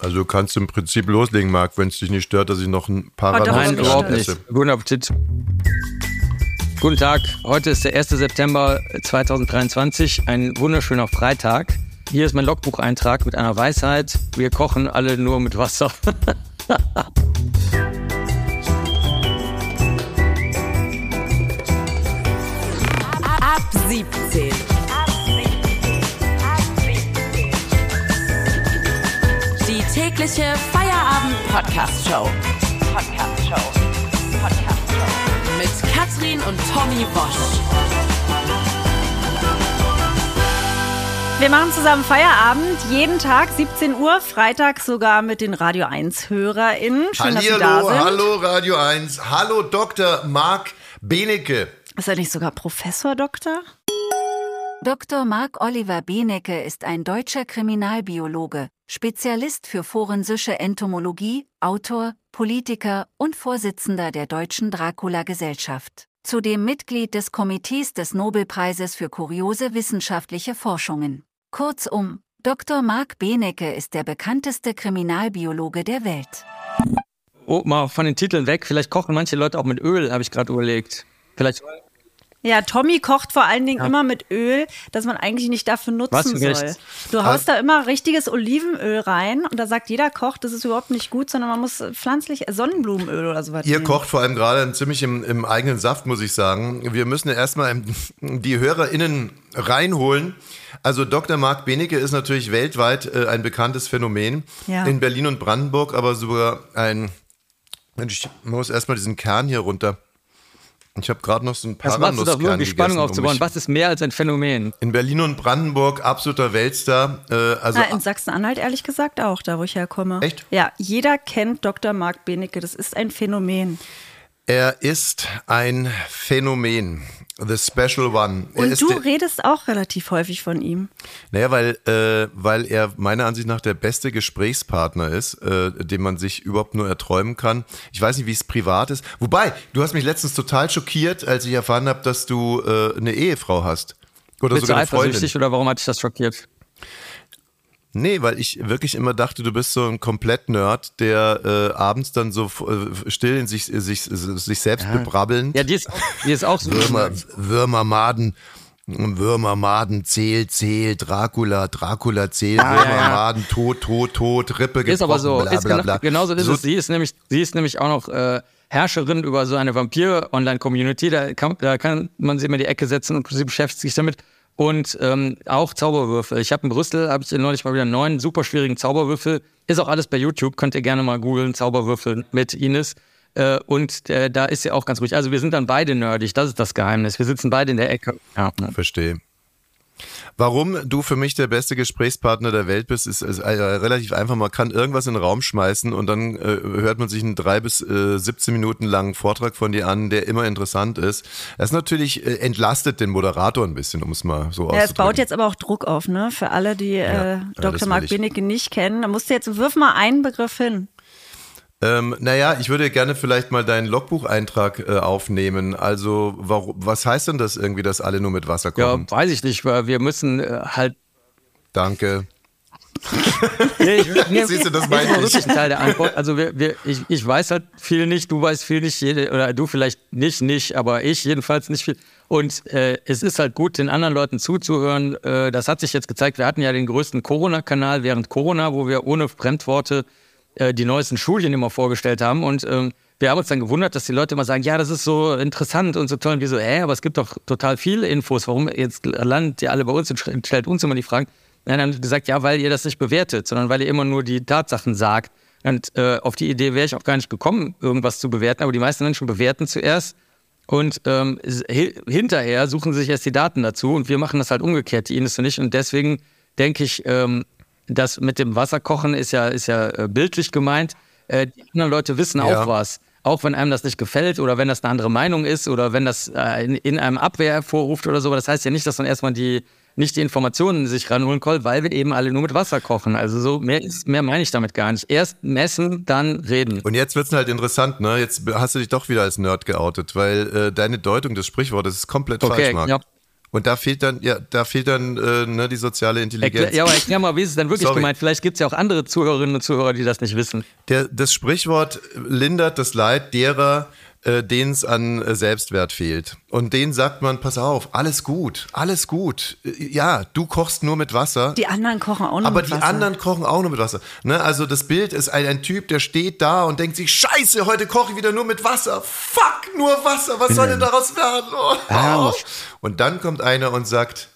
Also du kannst im Prinzip loslegen, Marc, wenn es dich nicht stört, dass ich noch ein paar Oh, Nein, überhaupt nicht. Guten Appetit. Guten Tag, heute ist der 1. September 2023, ein wunderschöner Freitag. Hier ist mein Logbucheintrag mit einer Weisheit. Wir kochen alle nur mit Wasser. tägliche Feierabend-Podcast-Show. Podcast-Show. Podcast-Show. Mit Katrin und Tommy Bosch. Wir machen zusammen Feierabend, jeden Tag 17 Uhr, Freitag sogar mit den Radio 1 HörerInnen. Schön, dass Sie da Hallihallo, sind. hallo Radio 1, hallo Dr. Marc Benecke. Ist er nicht sogar Professor Doktor? Dr. Marc Oliver Benecke ist ein deutscher Kriminalbiologe, Spezialist für forensische Entomologie, Autor, Politiker und Vorsitzender der Deutschen Dracula-Gesellschaft. Zudem Mitglied des Komitees des Nobelpreises für kuriose wissenschaftliche Forschungen. Kurzum, Dr. Marc Benecke ist der bekannteste Kriminalbiologe der Welt. Oh, mal von den Titeln weg. Vielleicht kochen manche Leute auch mit Öl, habe ich gerade überlegt. Vielleicht. Ja, Tommy kocht vor allen Dingen immer mit Öl, das man eigentlich nicht dafür nutzen Was, soll. echt? Du haust da immer richtiges Olivenöl rein und da sagt jeder Koch, das ist überhaupt nicht gut, sondern man muss pflanzlich Sonnenblumenöl oder sowas Ihr nehmen. kocht vor allem gerade ziemlich im, im eigenen Saft, muss ich sagen. Wir müssen ja erstmal die HörerInnen reinholen. Also Dr. Marc Benecke ist natürlich weltweit äh, ein bekanntes Phänomen. Ja. In Berlin und Brandenburg, aber sogar ein. Mensch, ich muss erstmal diesen Kern hier runter. Ich habe gerade noch so ein Das machst du doch um Paranusskern die Spannung um aufzubauen. mich- Was ist mehr als ein Phänomen? In Berlin und Brandenburg absoluter Weltstar. Äh, also Na, in Sachsen-Anhalt ehrlich gesagt auch, da wo ich herkomme. Echt? Ja, jeder kennt Dr. Marc Benecke, das ist ein Phänomen. er ist ein Phänomen. The Special One. Er Und du redest auch relativ häufig von ihm. Naja, weil, äh, weil er meiner Ansicht nach der beste Gesprächspartner ist, äh, den man sich überhaupt nur erträumen kann. Ich weiß nicht, wie es privat ist. Wobei, du hast mich letztens total schockiert, als ich erfahren habe, dass du äh, eine Ehefrau hast. Oder Bist sogar eine Freundin. eifersüchtig oder warum hat dich das schockiert? Nee, weil ich wirklich immer dachte, du bist so ein Komplett-Nerd, der äh, abends dann so äh, still in sich, sich, sich selbst bebrabbeln. Ja, die ist, die ist auch so. Würmer, Würmer, Maden, Würmer, Maden, Zähl, Zähl, Dracula, Dracula, Zähl, Ja, Würmer, ja, ja. Maden, Tot, Tot, Tot, Rippe Ist aber so. bla, ist bla, genau, bla. Genauso ist So- es. Sie ist nämlich, sie ist nämlich auch noch äh, Herrscherin über so eine Vampir-Online-Community. Da kann, da kann man sie immer in die Ecke setzen und sie beschäftigt sich damit. Und ähm, auch Zauberwürfel. Ich habe in Brüssel, habe ich neulich mal wieder einen neuen, super schwierigen Zauberwürfel. Ist auch alles bei YouTube, könnt ihr gerne mal googeln, Zauberwürfel mit Ines. Äh, und äh, da ist sie auch ganz ruhig. Also wir sind dann beide nerdig, das ist das Geheimnis. Wir sitzen beide in der Ecke. Ja. Verstehe. Warum du für mich der beste Gesprächspartner der Welt bist, ist, ist äh, relativ einfach. Man kann irgendwas in den Raum schmeißen und dann äh, hört man sich einen drei bis äh, 17 Minuten langen Vortrag von dir an, der immer interessant ist. Das natürlich äh, entlastet den Moderator ein bisschen, um es mal so Ja, es baut jetzt aber auch Druck auf, ne? Für alle, die Ja, äh, Dr. Marc ich. Benecke nicht kennen. Da musst du jetzt, wirf mal einen Begriff hin. Ähm, naja, ich würde gerne vielleicht mal deinen Logbucheintrag äh, aufnehmen. Also, warum, was heißt denn das irgendwie, dass alle nur mit Wasser ja, kochen? weiß ich nicht, weil wir müssen äh, halt Danke. Nee, ich, nee, Siehst du, das meine ich. ein Teil der Antwort. Also wir, wir, ich, ich weiß halt viel nicht, du weißt viel nicht, jede, oder du vielleicht nicht, nicht, aber ich jedenfalls nicht viel. Und äh, es ist halt gut, den anderen Leuten zuzuhören. Äh, das hat sich jetzt gezeigt. Wir hatten ja den größten Corona-Kanal während Corona, wo wir ohne Fremdworte äh, die neuesten Studien immer vorgestellt haben. Und ähm, wir haben uns dann gewundert, dass die Leute immer sagen, ja, das ist so interessant und so toll. Und wir so, äh, aber es gibt doch total viele Infos. Warum jetzt landet ihr alle bei uns und stellt uns immer die Fragen? Nein, dann haben sie gesagt, ja, weil ihr das nicht bewertet, sondern weil ihr immer nur die Tatsachen sagt. Und äh, auf die Idee wäre ich auch gar nicht gekommen, irgendwas zu bewerten. Aber die meisten Menschen bewerten zuerst und ähm, hi- hinterher suchen sich erst die Daten dazu. Und wir machen das halt umgekehrt, die Ines und ich. Und deswegen denke ich, ähm, das mit dem Wasserkochen ist ja, ist ja äh, bildlich gemeint. Äh, die anderen Leute wissen Ja. auch was. Auch wenn einem das nicht gefällt oder wenn das eine andere Meinung ist oder wenn das äh, in, in einem Abwehr hervorruft oder so. Das heißt ja nicht, dass man erstmal die, nicht die Informationen sich ranholen kann, weil wir eben alle nur mit Wasser kochen. Also so mehr, ist, mehr meine ich damit gar nicht. Erst messen, dann reden. Und jetzt wird's halt interessant, ne? Jetzt hast du dich doch wieder als Nerd geoutet, weil äh, deine Deutung des Sprichwortes ist komplett Okay, falsch, Marc. ja. Und da fehlt dann, ja, da fehlt dann äh, ne, die soziale Intelligenz. Erklär, ja, aber erklär mal, wie ist es denn wirklich Sorry. gemeint? Vielleicht gibt es ja auch andere Zuhörerinnen und Zuhörer, die das nicht wissen. Der, das Sprichwort lindert das Leid derer, äh, denen es an äh, Selbstwert fehlt. Und denen sagt man, pass auf, alles gut, alles gut. Äh, ja, du kochst nur mit Wasser. Die anderen kochen auch nur mit Wasser. Aber die anderen kochen auch nur mit Wasser. Ne? Also das Bild ist ein, ein, Typ, der steht da und denkt sich, scheiße, heute koche ich wieder nur mit Wasser. Fuck, nur Wasser, was soll denn daraus werden? Oh. Und dann kommt einer und sagt,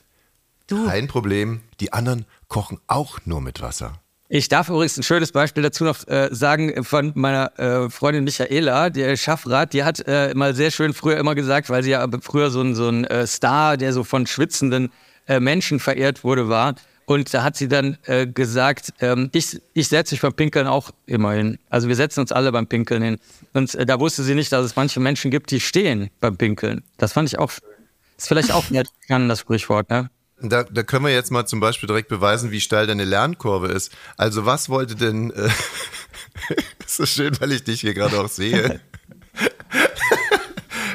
du. kein Problem, die anderen kochen auch nur mit Wasser. Ich darf übrigens ein schönes Beispiel dazu noch äh, sagen von meiner äh, Freundin Michaela, der Schaffrat, die hat äh, mal sehr schön früher immer gesagt, weil sie ja früher so ein, so ein äh, Star, der so von schwitzenden äh, Menschen verehrt wurde, war. Und da hat sie dann äh, gesagt, ähm, ich, ich setze mich beim Pinkeln auch immer hin. Also wir setzen uns alle beim Pinkeln hin. Und da wusste sie nicht, dass es manche Menschen gibt, die stehen beim Pinkeln. Das fand ich auch schön. Ist vielleicht auch kann das Sprichwort, ne? Da, da können wir jetzt mal zum Beispiel direkt beweisen, wie steil deine Lernkurve ist. Also was wollte denn, äh, ist so schön, weil ich dich hier gerade auch sehe.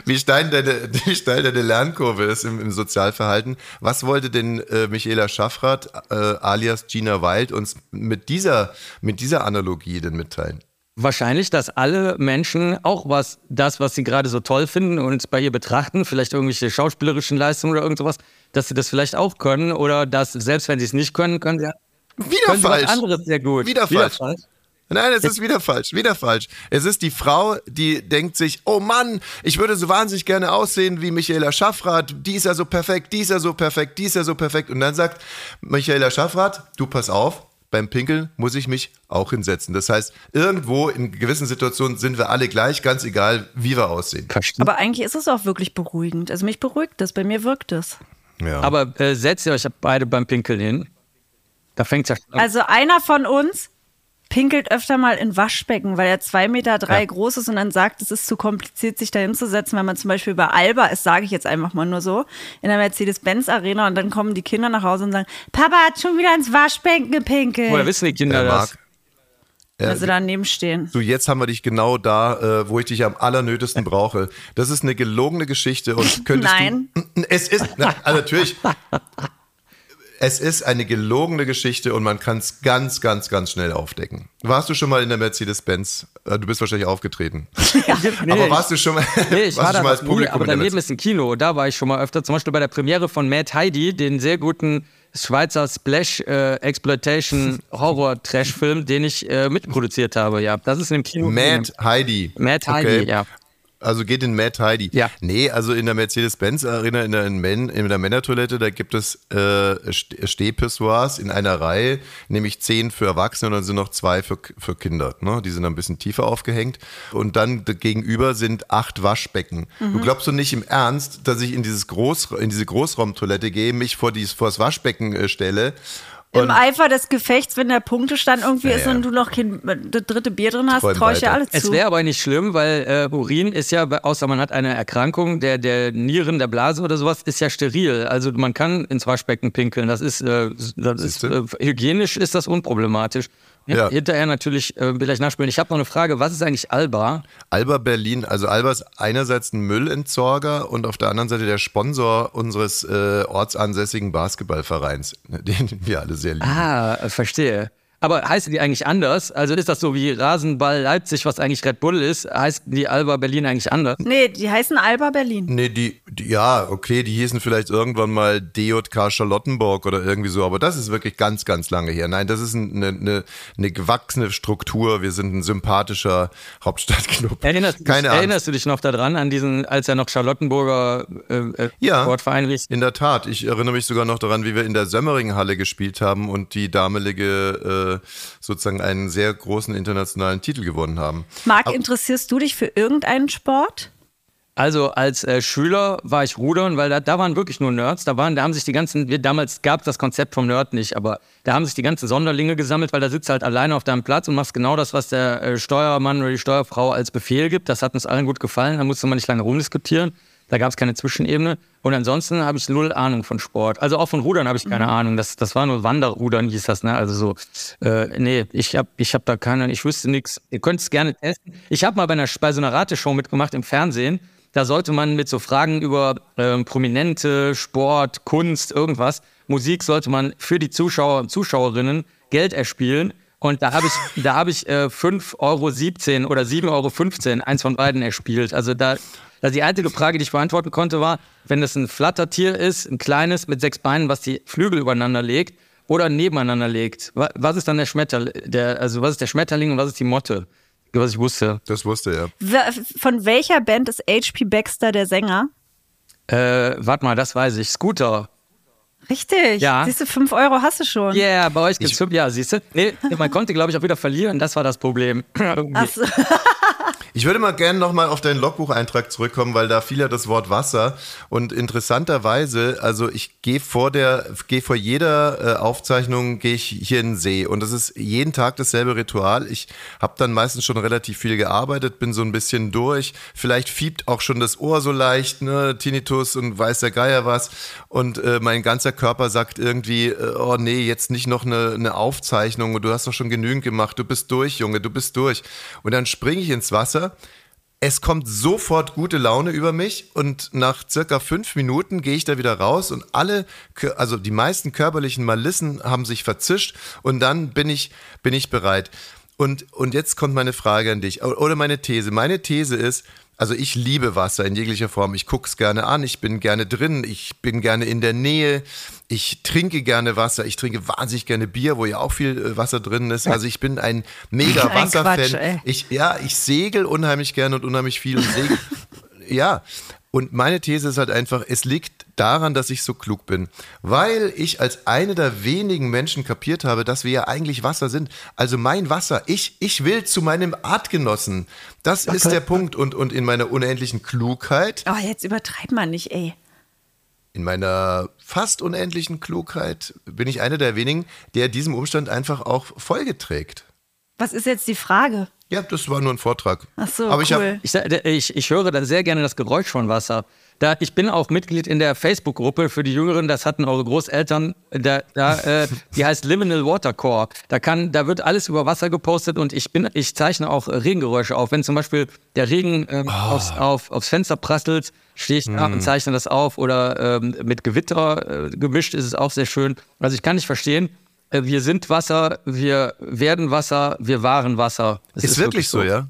wie steil deine, wie steil deine Lernkurve ist im, im Sozialverhalten. Was wollte denn äh, Michaela Schaffrath äh, alias Gina Wild uns mit dieser, mit dieser Analogie denn mitteilen? Wahrscheinlich, dass alle Menschen auch was, das, was sie gerade so toll finden und bei ihr betrachten, vielleicht irgendwelche schauspielerischen Leistungen oder irgend sowas, dass sie das vielleicht auch können oder dass, selbst wenn sie es nicht können, können sie, wieder können falsch. was anderes sehr gut. Wieder, wieder falsch. falsch. Nein, es ist wieder falsch, wieder falsch. Es ist die Frau, die denkt sich, oh Mann, ich würde so wahnsinnig gerne aussehen wie Michaela Schaffrath, die ist ja so perfekt, die ist ja so perfekt, die ist ja so perfekt. Und dann sagt Michaela Schaffrath, du pass auf, beim Pinkeln muss ich mich auch hinsetzen. Das heißt, irgendwo in gewissen Situationen sind wir alle gleich, ganz egal, wie wir aussehen. Aber eigentlich ist es auch wirklich beruhigend. Also mich beruhigt das, bei mir wirkt es. Ja. Aber äh, setzt ihr euch beide beim Pinkeln hin? Da fängt es ja an. Also einer von uns pinkelt öfter mal in Waschbecken, weil er zwei Meter drei ja. groß ist und dann sagt, es ist zu kompliziert, sich da hinzusetzen, wenn man zum Beispiel bei Alba ist, sage ich jetzt einfach mal nur so, in der Mercedes-Benz-Arena und dann kommen die Kinder nach Hause und sagen, Papa hat schon wieder ins Waschbecken gepinkelt. Woher wissen die Kinder ja, das? Ja, also daneben stehen. Du, jetzt haben wir dich genau da, äh, wo ich dich am allernötigsten brauche. Das ist eine gelogene Geschichte und könntest Nein. du. Es ist, na, also natürlich es ist eine gelogene Geschichte und man kann es ganz, ganz, ganz schnell aufdecken. Warst du schon mal in der Mercedes-Benz? Äh, du bist wahrscheinlich aufgetreten. Ja, nee, aber warst du schon mal, nee, ich war schon mal als Publikum? Nie, aber daneben ist ein Kino. Da war ich schon mal öfter. Zum Beispiel bei der Premiere von Mad Heidi, den sehr guten Schweizer Splash äh, Exploitation Horror Trash Film, den ich äh, mitproduziert habe. Ja, das ist im Kino. Mad Heidi. Mad Heidi, okay. ja. Also geht in Mad Heidi. Ja. Nee, also in der Mercedes-Benz-Arena, in der, in, in der Männertoilette, da gibt es äh, Stehpissoirs in einer Reihe, nämlich zehn für Erwachsene und dann sind noch zwei für, für Kinder. Ne? Die sind ein bisschen tiefer aufgehängt. Und dann gegenüber sind acht Waschbecken. Mhm. Du glaubst doch nicht im Ernst, dass ich in, dieses Groß, in diese Großraumtoilette gehe, mich vor, dieses, vor das Waschbecken äh, stelle im Eifer des Gefechts, wenn der Punktestand irgendwie ja, ist und du noch kein das dritte Bier drin hast, traue ich ja alles zu. Es wäre aber nicht schlimm, weil äh, Urin ist ja, außer man hat eine Erkrankung der, der Nieren, der Blase oder sowas, ist ja steril. Also man kann ins Waschbecken pinkeln. Das ist, äh, das ist äh, hygienisch ist das unproblematisch. Ja. Hinterher natürlich äh, vielleicht nachspielen. Ich habe noch eine Frage. Was ist eigentlich Alba? Alba Berlin. Also Alba ist einerseits ein Müllentsorger und auf der anderen Seite der Sponsor unseres äh, ortsansässigen Basketballvereins, den wir alle sehr lieben. Ah, verstehe. Aber heißen die eigentlich anders? Also ist das so wie Rasenball Leipzig, was eigentlich Red Bull ist? Heißt die Alba Berlin eigentlich anders? Nee, die heißen Alba Berlin. Nee, die, die ja, okay, die hießen vielleicht irgendwann mal DJK Charlottenburg oder irgendwie so, aber das ist wirklich ganz, ganz lange her. Nein, das ist eine, eine, eine gewachsene Struktur. Wir sind ein sympathischer Hauptstadtclub. Erinnerst, Keine erinnerst du dich noch daran, an diesen, als er noch Charlottenburger äh, äh ja, Sportverein? In der Tat. Ich erinnere mich sogar noch daran, wie wir in der Sömmering-Halle gespielt haben und die damalige äh, sozusagen einen sehr großen internationalen Titel gewonnen haben. Marc, interessierst du dich für irgendeinen Sport? Also als äh, Schüler war ich rudern, weil da, da waren wirklich nur Nerds. Da waren, da haben sich die ganzen, wir, damals gab es das Konzept vom Nerd nicht, aber da haben sich die ganzen Sonderlinge gesammelt, weil da sitzt halt alleine auf deinem Platz und machst genau das, was der äh, Steuermann oder die Steuerfrau als Befehl gibt. Das hat uns allen gut gefallen. Da musste man nicht lange rumdiskutieren. Da gab es keine Zwischenebene. Und ansonsten habe ich null Ahnung von Sport. Also auch von Rudern habe ich keine mhm. Ahnung. Das, das war nur Wanderrudern, hieß das, ne? Also so, äh, nee, ich habe ich hab da keine, ich wüsste nichts. Ihr könnt es gerne testen. Ich habe mal bei, einer, bei so einer Rateshow mitgemacht im Fernsehen. da sollte man mit so Fragen über ähm, Prominente, Sport, Kunst, irgendwas, Musik sollte man für die Zuschauer und Zuschauerinnen Geld erspielen. Und da habe ich, da habe ich äh, 5,17 Euro oder 7,15 Euro, eins von beiden erspielt. Also da, da die einzige Frage, die ich beantworten konnte, war, wenn es ein Flattertier ist, ein kleines mit sechs Beinen, was die Flügel übereinander legt oder nebeneinander legt, was ist dann der Schmetterling, der, also was ist der Schmetterling und was ist die Motte? Was ich wusste. Das wusste ja. W- Von welcher Band ist H.P. Baxter der Sänger? Äh, warte mal, das weiß ich. Scooter. Richtig. Ja. Siehst du, 5 Euro hast du schon. Ja, yeah, bei euch gibt's fünf, ja, siehst du? Nee, man konnte, glaube ich, auch wieder verlieren, das war das Problem. Irgendwie. Ach so. Ich würde mal gerne nochmal auf deinen Logbucheintrag zurückkommen, weil da fiel ja das Wort Wasser. Und interessanterweise, also ich gehe vor der, gehe vor jeder äh, Aufzeichnung, gehe ich hier in den See. Und das ist jeden Tag dasselbe Ritual. Ich habe dann meistens schon relativ viel gearbeitet, bin so ein bisschen durch. Vielleicht fiebt auch schon das Ohr so leicht, ne, Tinnitus und weiß der Geier was. Und äh, mein ganzer Körper sagt irgendwie, äh, oh nee, jetzt nicht noch eine, eine Aufzeichnung. Du hast doch schon genügend gemacht. Du bist durch, Junge, du bist durch. Und dann springe ich ins Wasser es kommt sofort gute Laune über mich und nach circa fünf Minuten gehe ich da wieder raus und alle, also die meisten körperlichen Malissen haben sich verzischt und dann bin ich, bin ich bereit. Und, und jetzt kommt meine Frage an dich oder meine These. Meine These ist, also ich liebe Wasser in jeglicher Form. Ich gucke es gerne an, ich bin gerne drin, ich bin gerne in der Nähe, ich trinke gerne Wasser, ich trinke wahnsinnig gerne Bier, wo ja auch viel äh, Wasser drin ist. Also ich bin ein mega Ein Quatsch, Wasserfan. ey. Ich, ja, ich segel unheimlich gerne und unheimlich viel und segel. ja. Und meine These ist halt einfach, es liegt daran, dass ich so klug bin. Weil ich als eine der wenigen Menschen kapiert habe, dass wir ja eigentlich Wasser sind. Also mein Wasser, ich, ich will zu meinem Artgenossen. Das ist der Punkt. Und, und in meiner unendlichen Klugheit, Oh, jetzt übertreib mal nicht, ey. in meiner fast unendlichen Klugheit, bin ich einer der wenigen, der diesem Umstand einfach auch Folge trägt. Was ist jetzt die Frage? Ja, das war nur ein Vortrag. Ach so, Aber ich hab, cool. Ich, ich, ich höre da sehr gerne das Geräusch von Wasser. Da, ich bin auch Mitglied in der Facebook-Gruppe für die Jüngeren, das hatten eure Großeltern, da, da, äh, die heißt Liminal Water Core. Da, kann, da wird alles über Wasser gepostet und ich, bin, ich zeichne auch Regengeräusche auf. Wenn zum Beispiel der Regen ähm, aufs, auf, aufs Fenster prasselt, stehe ich da und zeichne das auf. Oder ähm, mit Gewitter äh, gemischt ist es auch sehr schön. Also ich kann nicht verstehen, wir sind Wasser, wir werden Wasser, wir waren Wasser. Es ist, wirklich so, ja?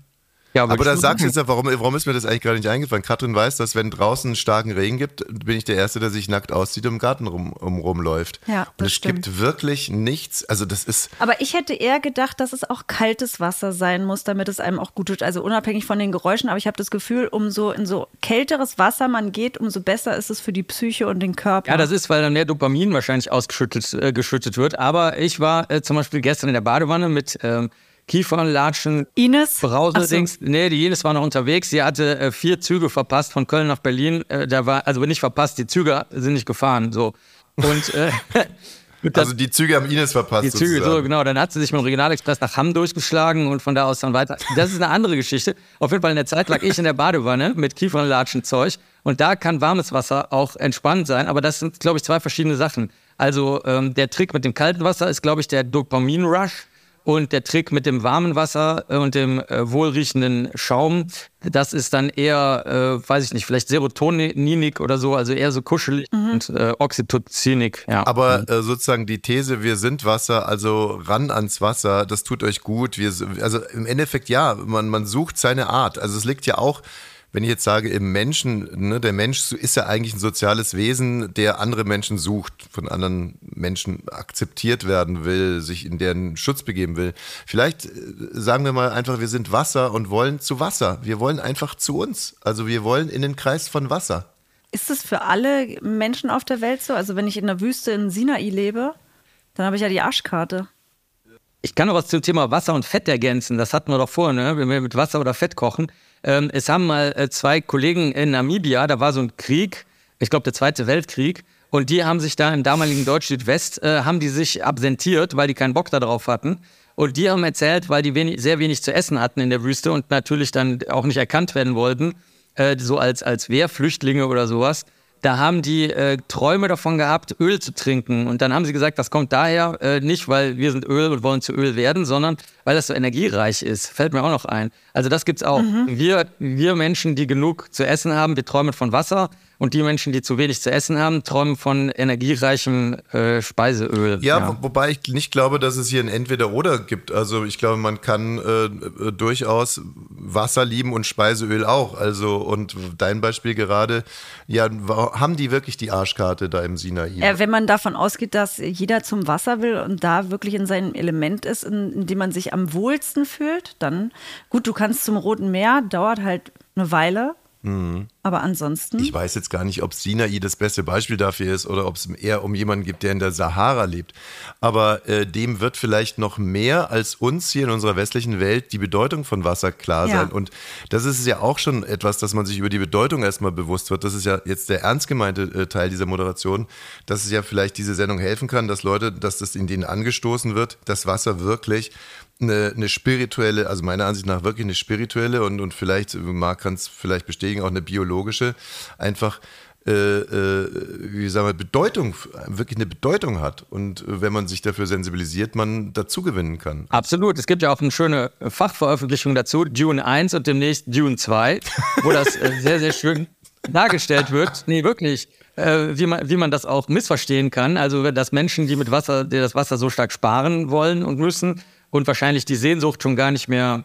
Ja, Aber da sagst du jetzt ja, warum, warum ist mir das eigentlich gerade nicht eingefallen? Katrin weiß, dass wenn draußen starken Regen gibt, bin ich der Erste, der sich nackt auszieht und im Garten rum, um, rumläuft. Ja, und es stimmt. gibt wirklich nichts, also das ist, Aber ich hätte eher gedacht, dass es auch kaltes Wasser sein muss, damit es einem auch gut tut. Also unabhängig von den Geräuschen. Aber ich habe das Gefühl, umso in so kälteres Wasser man geht, umso besser ist es für die Psyche und den Körper. Ja, das ist, weil dann mehr Dopamin wahrscheinlich ausgeschüttet äh, geschüttet wird. Aber ich war äh, zum Beispiel gestern in der Badewanne mit ähm, Kiefernlatschen, Ines? Brause, Ach so. Nee, die Ines war noch unterwegs. Sie hatte äh, vier Züge verpasst von Köln nach Berlin. Äh, da war, also nicht verpasst, die Züge sind nicht gefahren. So. Und äh, das, also die Züge haben Ines verpasst. die Züge, so genau. Dann hat sie sich mit dem Regionalexpress nach Hamm durchgeschlagen und von da aus dann weiter. Das ist eine andere Geschichte. Auf jeden Fall in der Zeit lag ich in der Badewanne mit Kiefernlatschenzeug und da kann warmes Wasser auch entspannend sein, aber das sind, glaube ich, zwei verschiedene Sachen. Also ähm, der Trick mit dem kalten Wasser ist, glaube ich, der Dopamin-Rush. Und der Trick mit dem warmen Wasser äh, und dem äh, wohlriechenden Schaum, das ist dann eher, äh, weiß ich nicht, vielleicht Serotoninik oder so, also eher so kuschelig und äh, Oxytocinik. Ja. Aber äh, sozusagen die These, wir sind Wasser, also ran ans Wasser, das tut euch gut. Wir, also im Endeffekt ja, man, man sucht seine Art. Also es liegt ja auch, wenn ich jetzt sage, im Menschen, ne, der Mensch ist ja eigentlich ein soziales Wesen, der andere Menschen sucht, von anderen Menschen akzeptiert werden will, sich in deren Schutz begeben will. Vielleicht äh, sagen wir mal einfach, wir sind Wasser und wollen zu Wasser. Wir wollen einfach zu uns. Also wir wollen in den Kreis von Wasser. Ist es für alle Menschen auf der Welt so? Also wenn ich in der Wüste in Sinai lebe, dann habe ich ja die Arschkarte. Ich kann noch was zum Thema Wasser und Fett ergänzen. Das hatten wir doch vorher, ne? wenn wir mit Wasser oder Fett kochen. Ähm, es haben mal äh, zwei Kollegen in Namibia, da war so ein Krieg, ich glaube der Zweite Weltkrieg, und die haben sich da im damaligen Deutsch-Südwest, äh, haben die sich absentiert, weil die keinen Bock darauf hatten. Und die haben erzählt, weil die wenig, sehr wenig zu essen hatten in der Wüste und natürlich dann auch nicht erkannt werden wollten, äh, so als, als Wehrflüchtlinge oder sowas, da haben die äh, Träume davon gehabt, Öl zu trinken. Und dann haben sie gesagt, das kommt daher äh, nicht, weil wir sind Öl und wollen zu Öl werden, sondern weil das so energiereich ist. Fällt mir auch noch ein. Also das gibt's auch. Mhm. Wir, wir Menschen, die genug zu essen haben, wir träumen von Wasser. Und die Menschen, die zu wenig zu essen haben, träumen von energiereichem äh, Speiseöl. Ja, Wo, wobei ich nicht glaube, dass es hier ein Entweder-Oder gibt. Also ich glaube, man kann äh, äh, durchaus Wasser lieben und Speiseöl auch. Also und dein Beispiel gerade, ja, haben die wirklich die Arschkarte da im Sinai? Äh, wenn man davon ausgeht, dass jeder zum Wasser will und da wirklich in seinem Element ist, in, in dem man sich am wohlsten fühlt, dann gut, du kannst zum Roten Meer, dauert halt eine Weile. Aber ansonsten. Mhm. Ich weiß jetzt gar nicht, ob Sinai das beste Beispiel dafür ist oder ob es eher um jemanden gibt, der in der Sahara lebt. Aber äh, dem wird vielleicht noch mehr als uns hier in unserer westlichen Welt die Bedeutung von Wasser klar Ja. sein. Und das ist ja auch schon etwas, dass man sich über die Bedeutung erstmal bewusst wird. Das ist ja jetzt der ernst gemeinte äh, Teil dieser Moderation, dass es ja vielleicht diese Sendung helfen kann, dass Leute, dass das in denen angestoßen wird, dass Wasser wirklich eine, eine spirituelle, also meiner Ansicht nach wirklich eine spirituelle und, und vielleicht, Marc kann es vielleicht bestätigen, auch eine biologische, einfach äh, äh, wie sagen wir, Bedeutung, wirklich eine Bedeutung hat. Und wenn man sich dafür sensibilisiert, man dazu gewinnen kann. Absolut. Es gibt ja auch eine schöne Fachveröffentlichung dazu, Dune 1 und demnächst Dune 2, wo das äh, sehr, sehr schön dargestellt wird. Nee, wirklich. Äh, wie, man, wie man das auch missverstehen kann. Also, dass Menschen, die mit Wasser, die das Wasser so stark sparen wollen und müssen und wahrscheinlich die Sehnsucht schon gar nicht mehr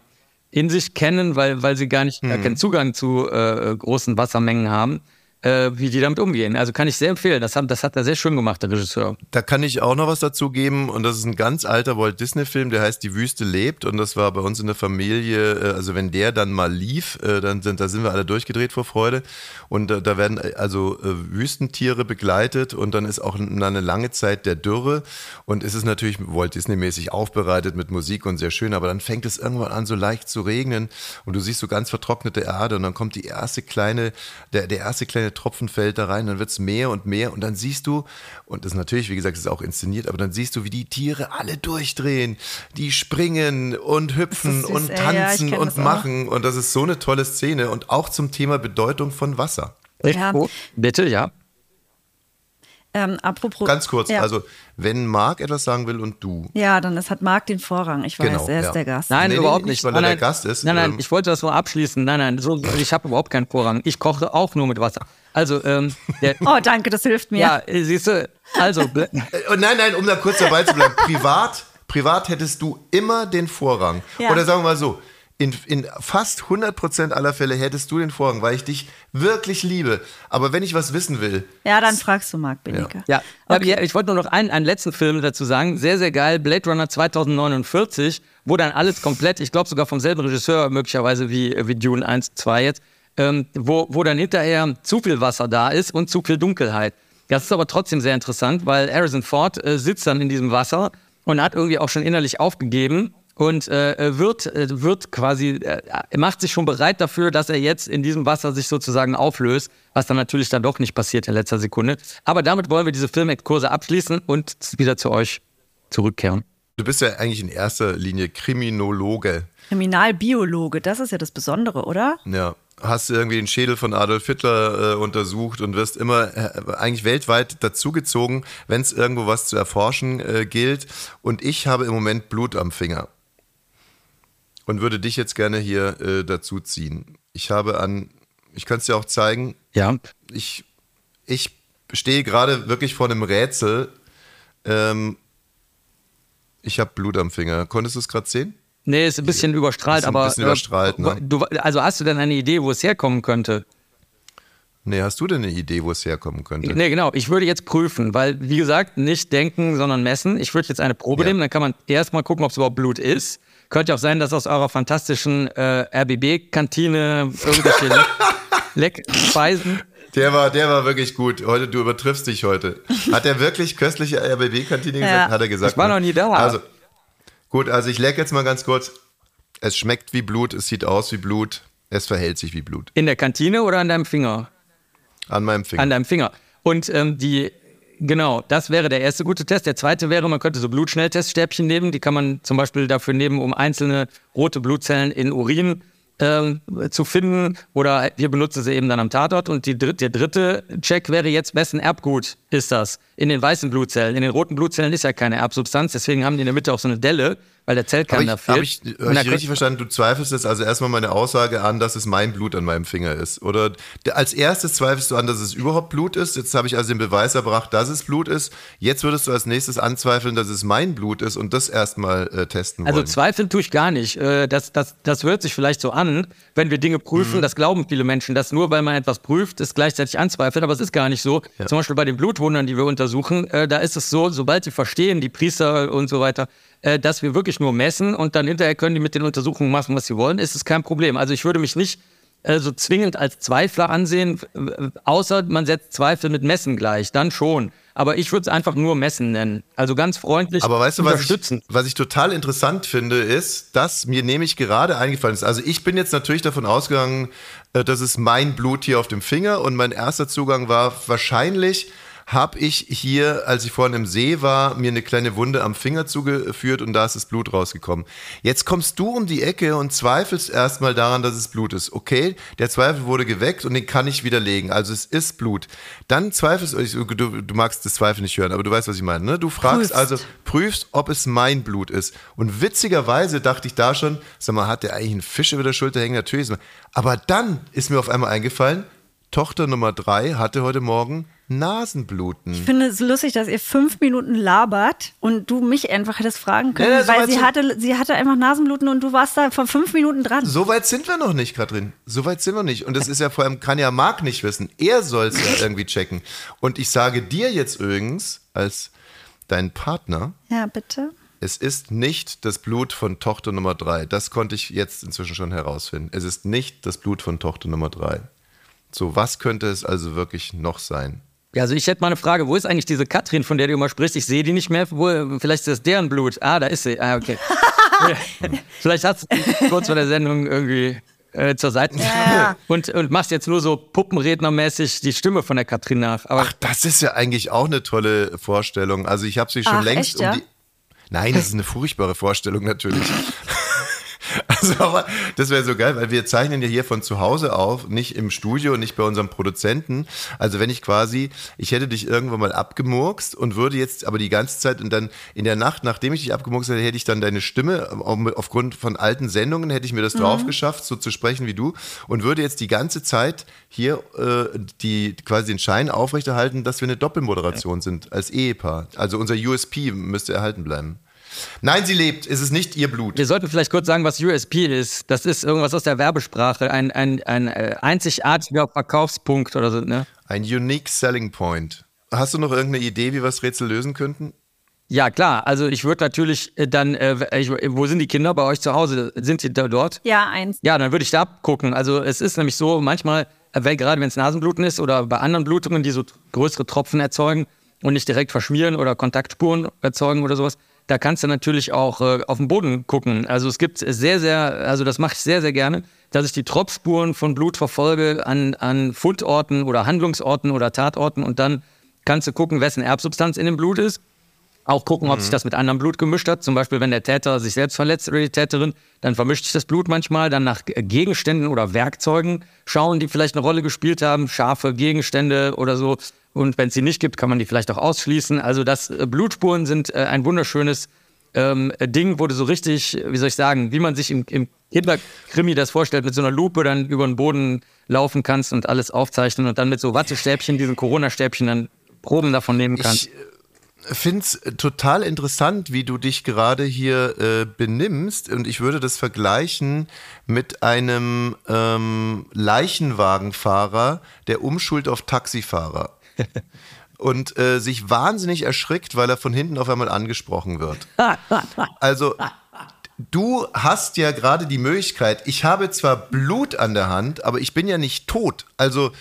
in sich kennen, weil, weil sie gar nicht gar keinen Zugang zu äh, großen Wassermengen haben, äh, wie die damit umgehen. Also kann ich sehr empfehlen. Das hat, das hat er sehr schön gemacht, der Regisseur. Da kann ich auch noch was dazu geben. Und das ist ein ganz alter Walt Disney Film, der heißt Die Wüste lebt. Und das war bei uns in der Familie, äh, also wenn der dann mal lief, äh, dann sind, da sind wir alle durchgedreht vor Freude. Und äh, da werden also Wüstentiere begleitet. Und dann ist auch eine lange Zeit der Dürre. Und es ist natürlich Walt Disney mäßig aufbereitet mit Musik und sehr schön, aber dann fängt es irgendwann an so leicht zu regnen. Und du siehst so ganz vertrocknete Erde. Und dann kommt die erste kleine, der, der erste kleine Tropfen fällt da rein, dann wird es mehr und mehr und dann siehst du, und das ist natürlich, wie gesagt, ist auch inszeniert, aber dann siehst du, wie die Tiere alle durchdrehen, die springen und hüpfen und. Ja, tanzen kenn und machen und das ist so eine tolle Szene und auch zum Thema Bedeutung von Wasser. Ja. Oh, bitte, ja. Ähm, apropos. Ganz kurz, ja. also wenn Marc etwas sagen will und du, Ja, dann ist, hat Marc den Vorrang. Ich weiß, Genau, er ist ja. der Gast. Nein, Nee, überhaupt nicht, nicht. weil er nein, der nein, Gast ist. Nein, nein, Ähm, ich wollte das nur abschließen. Nein, nein, so, ich habe überhaupt keinen Vorrang. Ich koche auch nur mit Wasser. Also, ähm, der, Oh, danke, das hilft mir. ja, siehst du, also, Äh, nein, nein, um da kurz dabei zu bleiben. Privat, privat hättest du immer den Vorrang. Ja. Oder sagen wir mal so, in, in fast 100% aller Fälle hättest du den Vorrang, weil ich dich wirklich liebe. Aber wenn ich was wissen will, Ja, dann fragst du Marc Benecke. ja. Aber ja, ich wollte nur noch einen, einen letzten Film dazu sagen. Sehr, sehr geil. Blade Runner 2049, wo dann alles komplett, ich glaube sogar vom selben Regisseur möglicherweise wie, wie Dune 1, 2 jetzt, ähm, wo, wo dann hinterher zu viel Wasser da ist und zu viel Dunkelheit. Das ist aber trotzdem sehr interessant, weil Harrison Ford äh, sitzt dann in diesem Wasser und hat irgendwie auch schon innerlich aufgegeben und äh, wird, äh, wird quasi, äh, er macht sich schon bereit dafür, dass er jetzt in diesem Wasser sich sozusagen auflöst, was dann natürlich dann doch nicht passiert in letzter Sekunde. Aber damit wollen wir diese Filmexkurse abschließen und wieder zu euch zurückkehren. du bist ja eigentlich in erster Linie Kriminologe. Kriminalbiologe, das ist ja das Besondere, oder? Ja. Hast du irgendwie den Schädel von Adolf Hitler äh, untersucht und wirst immer äh, eigentlich weltweit dazugezogen, wenn es irgendwo was zu erforschen äh, gilt. Und ich habe im Moment Blut am Finger. Und würde dich jetzt gerne hier äh, dazu ziehen. Ich habe an, ich kann es dir auch zeigen, Ja. ich, ich stehe gerade wirklich vor einem Rätsel. Ähm, ich habe Blut am Finger. Konntest du es gerade sehen? Nee, ist ein bisschen überstrahlt, Ist ein aber. bisschen überstrahlt, ne? du, also hast du denn eine Idee, wo es herkommen könnte? Nee, hast du denn eine Idee, wo es herkommen könnte? Nee, genau. Ich würde jetzt prüfen, weil, wie gesagt, nicht denken, sondern messen. Ich würde jetzt eine Probe Ja. nehmen, dann kann man erstmal gucken, ob es überhaupt Blut ist. Könnte auch sein, dass aus eurer fantastischen äh, RBB-Kantine irgendwelche Le Leckspeisen. Der war, der war wirklich gut. Heute, du übertriffst dich heute. Hat er wirklich köstliche RBB-Kantine gesagt? Ja. Hat er gesagt. Ich war ne? noch nie da. Also, gut, also ich leck jetzt mal ganz kurz. Es schmeckt wie Blut, es sieht aus wie Blut, es verhält sich wie Blut. In der Kantine oder an deinem Finger? An meinem Finger. An deinem Finger. Und ähm, die, genau, das wäre der erste gute Test. Der zweite wäre, man könnte so Blutschnellteststäbchen nehmen. Die kann man zum Beispiel dafür nehmen, um einzelne rote Blutzellen in Urin ähm, zu finden oder wir benutzen sie eben dann am Tatort. Und dritt- der dritte Check wäre jetzt, wessen Erbgut ist das? In den weißen Blutzellen. In den roten Blutzellen ist ja keine Erbsubstanz, deswegen haben die in der Mitte auch so eine Delle, weil der Habe Zellkern ich, hab fehlt. ich, hab Und da ich richtig verstanden? Du zweifelst jetzt also erstmal meine Aussage an, dass es mein Blut an meinem Finger ist. Oder als erstes zweifelst du an, dass es überhaupt Blut ist. Jetzt habe ich also den Beweis erbracht, dass es Blut ist. Jetzt würdest du als nächstes anzweifeln, dass es mein Blut ist und das erstmal äh, testen Also wollen. zweifeln tue ich gar nicht. Äh, Das, das, das hört sich vielleicht so an, wenn wir Dinge prüfen. Mhm. Das glauben viele Menschen, dass nur weil man etwas prüft, es gleichzeitig anzweifelt. Aber es ist gar nicht so. Zum Beispiel bei den Blutwundern, die wir untersuchen, äh, da ist es so, sobald sie verstehen, die Priester und so weiter, äh, dass wir wirklich nur messen und dann hinterher können die mit den Untersuchungen machen, was sie wollen, ist es kein Problem. Also ich würde mich nicht äh, so zwingend als Zweifler ansehen, außer man setzt Zweifel mit Messen gleich, dann schon. Aber ich würde es einfach nur Messen nennen. Also ganz freundlich Aber weißt du, was ich, was ich total interessant finde, ist, dass mir nämlich gerade eingefallen ist. Also ich bin jetzt natürlich davon ausgegangen, äh, das ist mein Blut hier auf dem Finger und mein erster Zugang war wahrscheinlich habe ich hier, als ich vorhin im See war, mir eine kleine Wunde am Finger zugeführt und da ist das Blut rausgekommen. Jetzt kommst du um die Ecke und zweifelst erstmal daran, dass es Blut ist. Okay, der Zweifel wurde geweckt und den kann ich widerlegen. Also es ist Blut. Dann zweifelst du, du, du magst das Zweifel nicht hören, aber du weißt, was ich meine. Ne? Du fragst Prüfst. also, prüfst, ob es mein Blut ist. Und witzigerweise dachte ich da schon, sag mal, hat der eigentlich einen Fisch über der Schulter hängen? Natürlich. er- Aber dann ist mir auf einmal eingefallen, Tochter Nummer drei hatte heute Morgen Nasenbluten. Ich finde es lustig, dass ihr fünf Minuten labert und du mich einfach hättest fragen können, Ja, so weil sie hatte, sie hatte einfach Nasenbluten und du warst da vor fünf Minuten dran. So weit sind wir noch nicht, Katrin. So weit sind wir nicht. Und das ist ja vor allem, kann ja Marc nicht wissen. Er soll es ja irgendwie checken. Und ich sage dir jetzt übrigens, als dein Partner, Ja, bitte. es ist nicht das Blut von Tochter Nummer drei. Das konnte ich jetzt inzwischen schon herausfinden. Es ist nicht das Blut von Tochter Nummer drei. So, was könnte es also wirklich noch sein? Ja, also ich hätte mal eine Frage, wo ist eigentlich diese Katrin, von der du immer sprichst? Ich sehe die nicht mehr. Wo, vielleicht ist das deren Blut. Ah, da ist sie. Ah, okay. Ja. vielleicht hast du kurz vor der Sendung irgendwie äh, zur Seite Ja. und, und machst jetzt nur so puppenrednermäßig die Stimme von der Katrin nach. Aber Ach, das ist ja eigentlich auch eine tolle Vorstellung. Also ich habe sie schon Ach, längst echt, ja? um die. Nein, das ist eine furchtbare Vorstellung natürlich. Also, aber das wäre so geil, weil wir zeichnen ja hier von zu Hause auf, nicht im Studio, nicht bei unserem Produzenten. Also wenn ich quasi, ich hätte dich irgendwann mal abgemurkst und würde jetzt aber die ganze Zeit und dann in der Nacht, nachdem ich dich abgemurkst hätte, hätte ich dann deine Stimme, aufgrund von alten Sendungen, hätte ich mir das drauf geschafft, so zu sprechen wie du und würde jetzt die ganze Zeit hier äh, die quasi den Schein aufrechterhalten, dass wir eine Doppelmoderation sind als Ehepaar. Also unser USP müsste erhalten bleiben. Nein, sie lebt. Es ist nicht ihr Blut. wir sollten vielleicht kurz sagen, was USP ist. Das ist irgendwas aus der Werbesprache, ein, ein, ein äh, einzigartiger Verkaufspunkt oder so. Ne? Ein unique selling point. Hast du noch irgendeine Idee, wie wir das Rätsel lösen könnten? Ja, klar. Also ich würde natürlich äh, dann, äh, ich, wo sind die Kinder bei euch zu Hause? Sind sie da dort? Ja, eins. Ja, dann würde ich da abgucken. Also es ist nämlich so, manchmal, äh, weil, gerade wenn es Nasenbluten ist oder bei anderen Blutungen, die so größere Tropfen erzeugen und nicht direkt verschmieren oder Kontaktspuren erzeugen oder sowas, da kannst du natürlich auch äh, auf den Boden gucken. Also es gibt sehr, sehr, also das mache ich sehr, sehr gerne, dass ich die Tropfspuren von Blut verfolge an, an Fundorten oder Handlungsorten oder Tatorten und dann kannst du gucken, wessen Erbsubstanz in dem Blut ist. Auch gucken, ob sich das mit anderem Blut gemischt hat. Zum Beispiel, wenn der Täter sich selbst verletzt oder die Täterin, dann vermischt sich das Blut manchmal. Dann nach Gegenständen oder Werkzeugen schauen, die vielleicht eine Rolle gespielt haben. Scharfe Gegenstände oder so. Und wenn es sie nicht gibt, kann man die vielleicht auch ausschließen. Also das äh, Blutspuren sind äh, ein wunderschönes ähm, Ding, wo du so richtig, wie soll ich sagen, wie man sich im, im Kinderkrimi das vorstellt, mit so einer Lupe dann über den Boden laufen kannst und alles aufzeichnen und dann mit so Wattestäbchen, diesen Corona-Stäbchen, dann Proben davon nehmen kannst. Ich finde es total interessant, wie du dich gerade hier äh, benimmst. Und ich würde das vergleichen mit einem ähm, Leichenwagenfahrer, der umschult auf Taxifahrer. Und äh, sich wahnsinnig erschrickt, weil er von hinten auf einmal angesprochen wird. Also, du hast ja gerade die Möglichkeit, ich habe zwar Blut an der Hand, aber ich bin ja nicht tot. Also,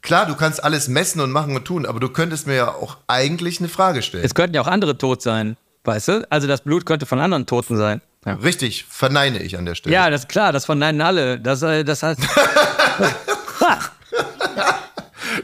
klar, du kannst alles messen und machen und tun, aber du könntest mir ja auch eigentlich eine Frage stellen. Es könnten ja auch andere tot sein, weißt du? Also das Blut könnte von anderen Toten sein. Ja, Richtig, verneine ich an der Stelle. ja das ist klar, das verneinen alle. Das, äh, das heißt.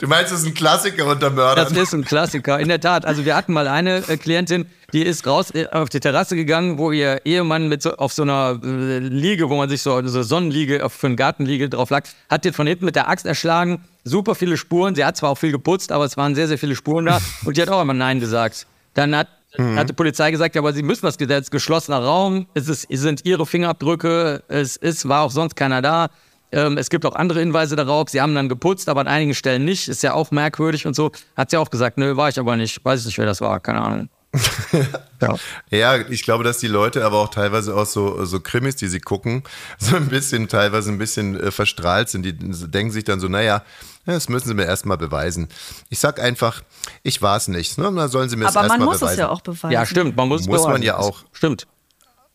Du meinst, das ist ein Klassiker unter Mördern? Das ist ein Klassiker, in der Tat. Also wir hatten mal eine äh, Klientin, die ist raus äh, auf die Terrasse gegangen, wo ihr Ehemann mit so, auf so einer äh, Liege, wo man sich so, so Sonnenliege, auf, für eine Gartenliege drauf lag, hat den von hinten mit der Axt erschlagen. Super viele Spuren. Sie hat zwar auch viel geputzt, aber es waren sehr, sehr viele Spuren da. Und die hat auch immer Nein gesagt. Dann hat Mhm. Hat die Polizei gesagt, ja, aber sie müssen das Gesetz, geschlossener Raum, es, ist, es sind ihre Fingerabdrücke, es ist, war auch sonst keiner da. Ähm, es gibt auch andere Hinweise darauf. Sie haben dann geputzt, aber an einigen Stellen nicht. Ist ja auch merkwürdig und so. Hat sie auch gesagt, nö, war ich aber nicht. Weiß ich nicht, wer das war. Keine Ahnung. ja. ja, ich glaube, dass die Leute aber auch teilweise auch so, so Krimis, die sie gucken, so ein bisschen, teilweise ein bisschen äh, verstrahlt sind. Die denken sich dann so, naja, das müssen sie mir erstmal beweisen. Ich sag einfach, ich war es nicht. Ne? Dann sollen sie mir das erstmal beweisen. Aber man muss es ja auch beweisen. Ja, stimmt. Man muss, muss man ja auch. Stimmt.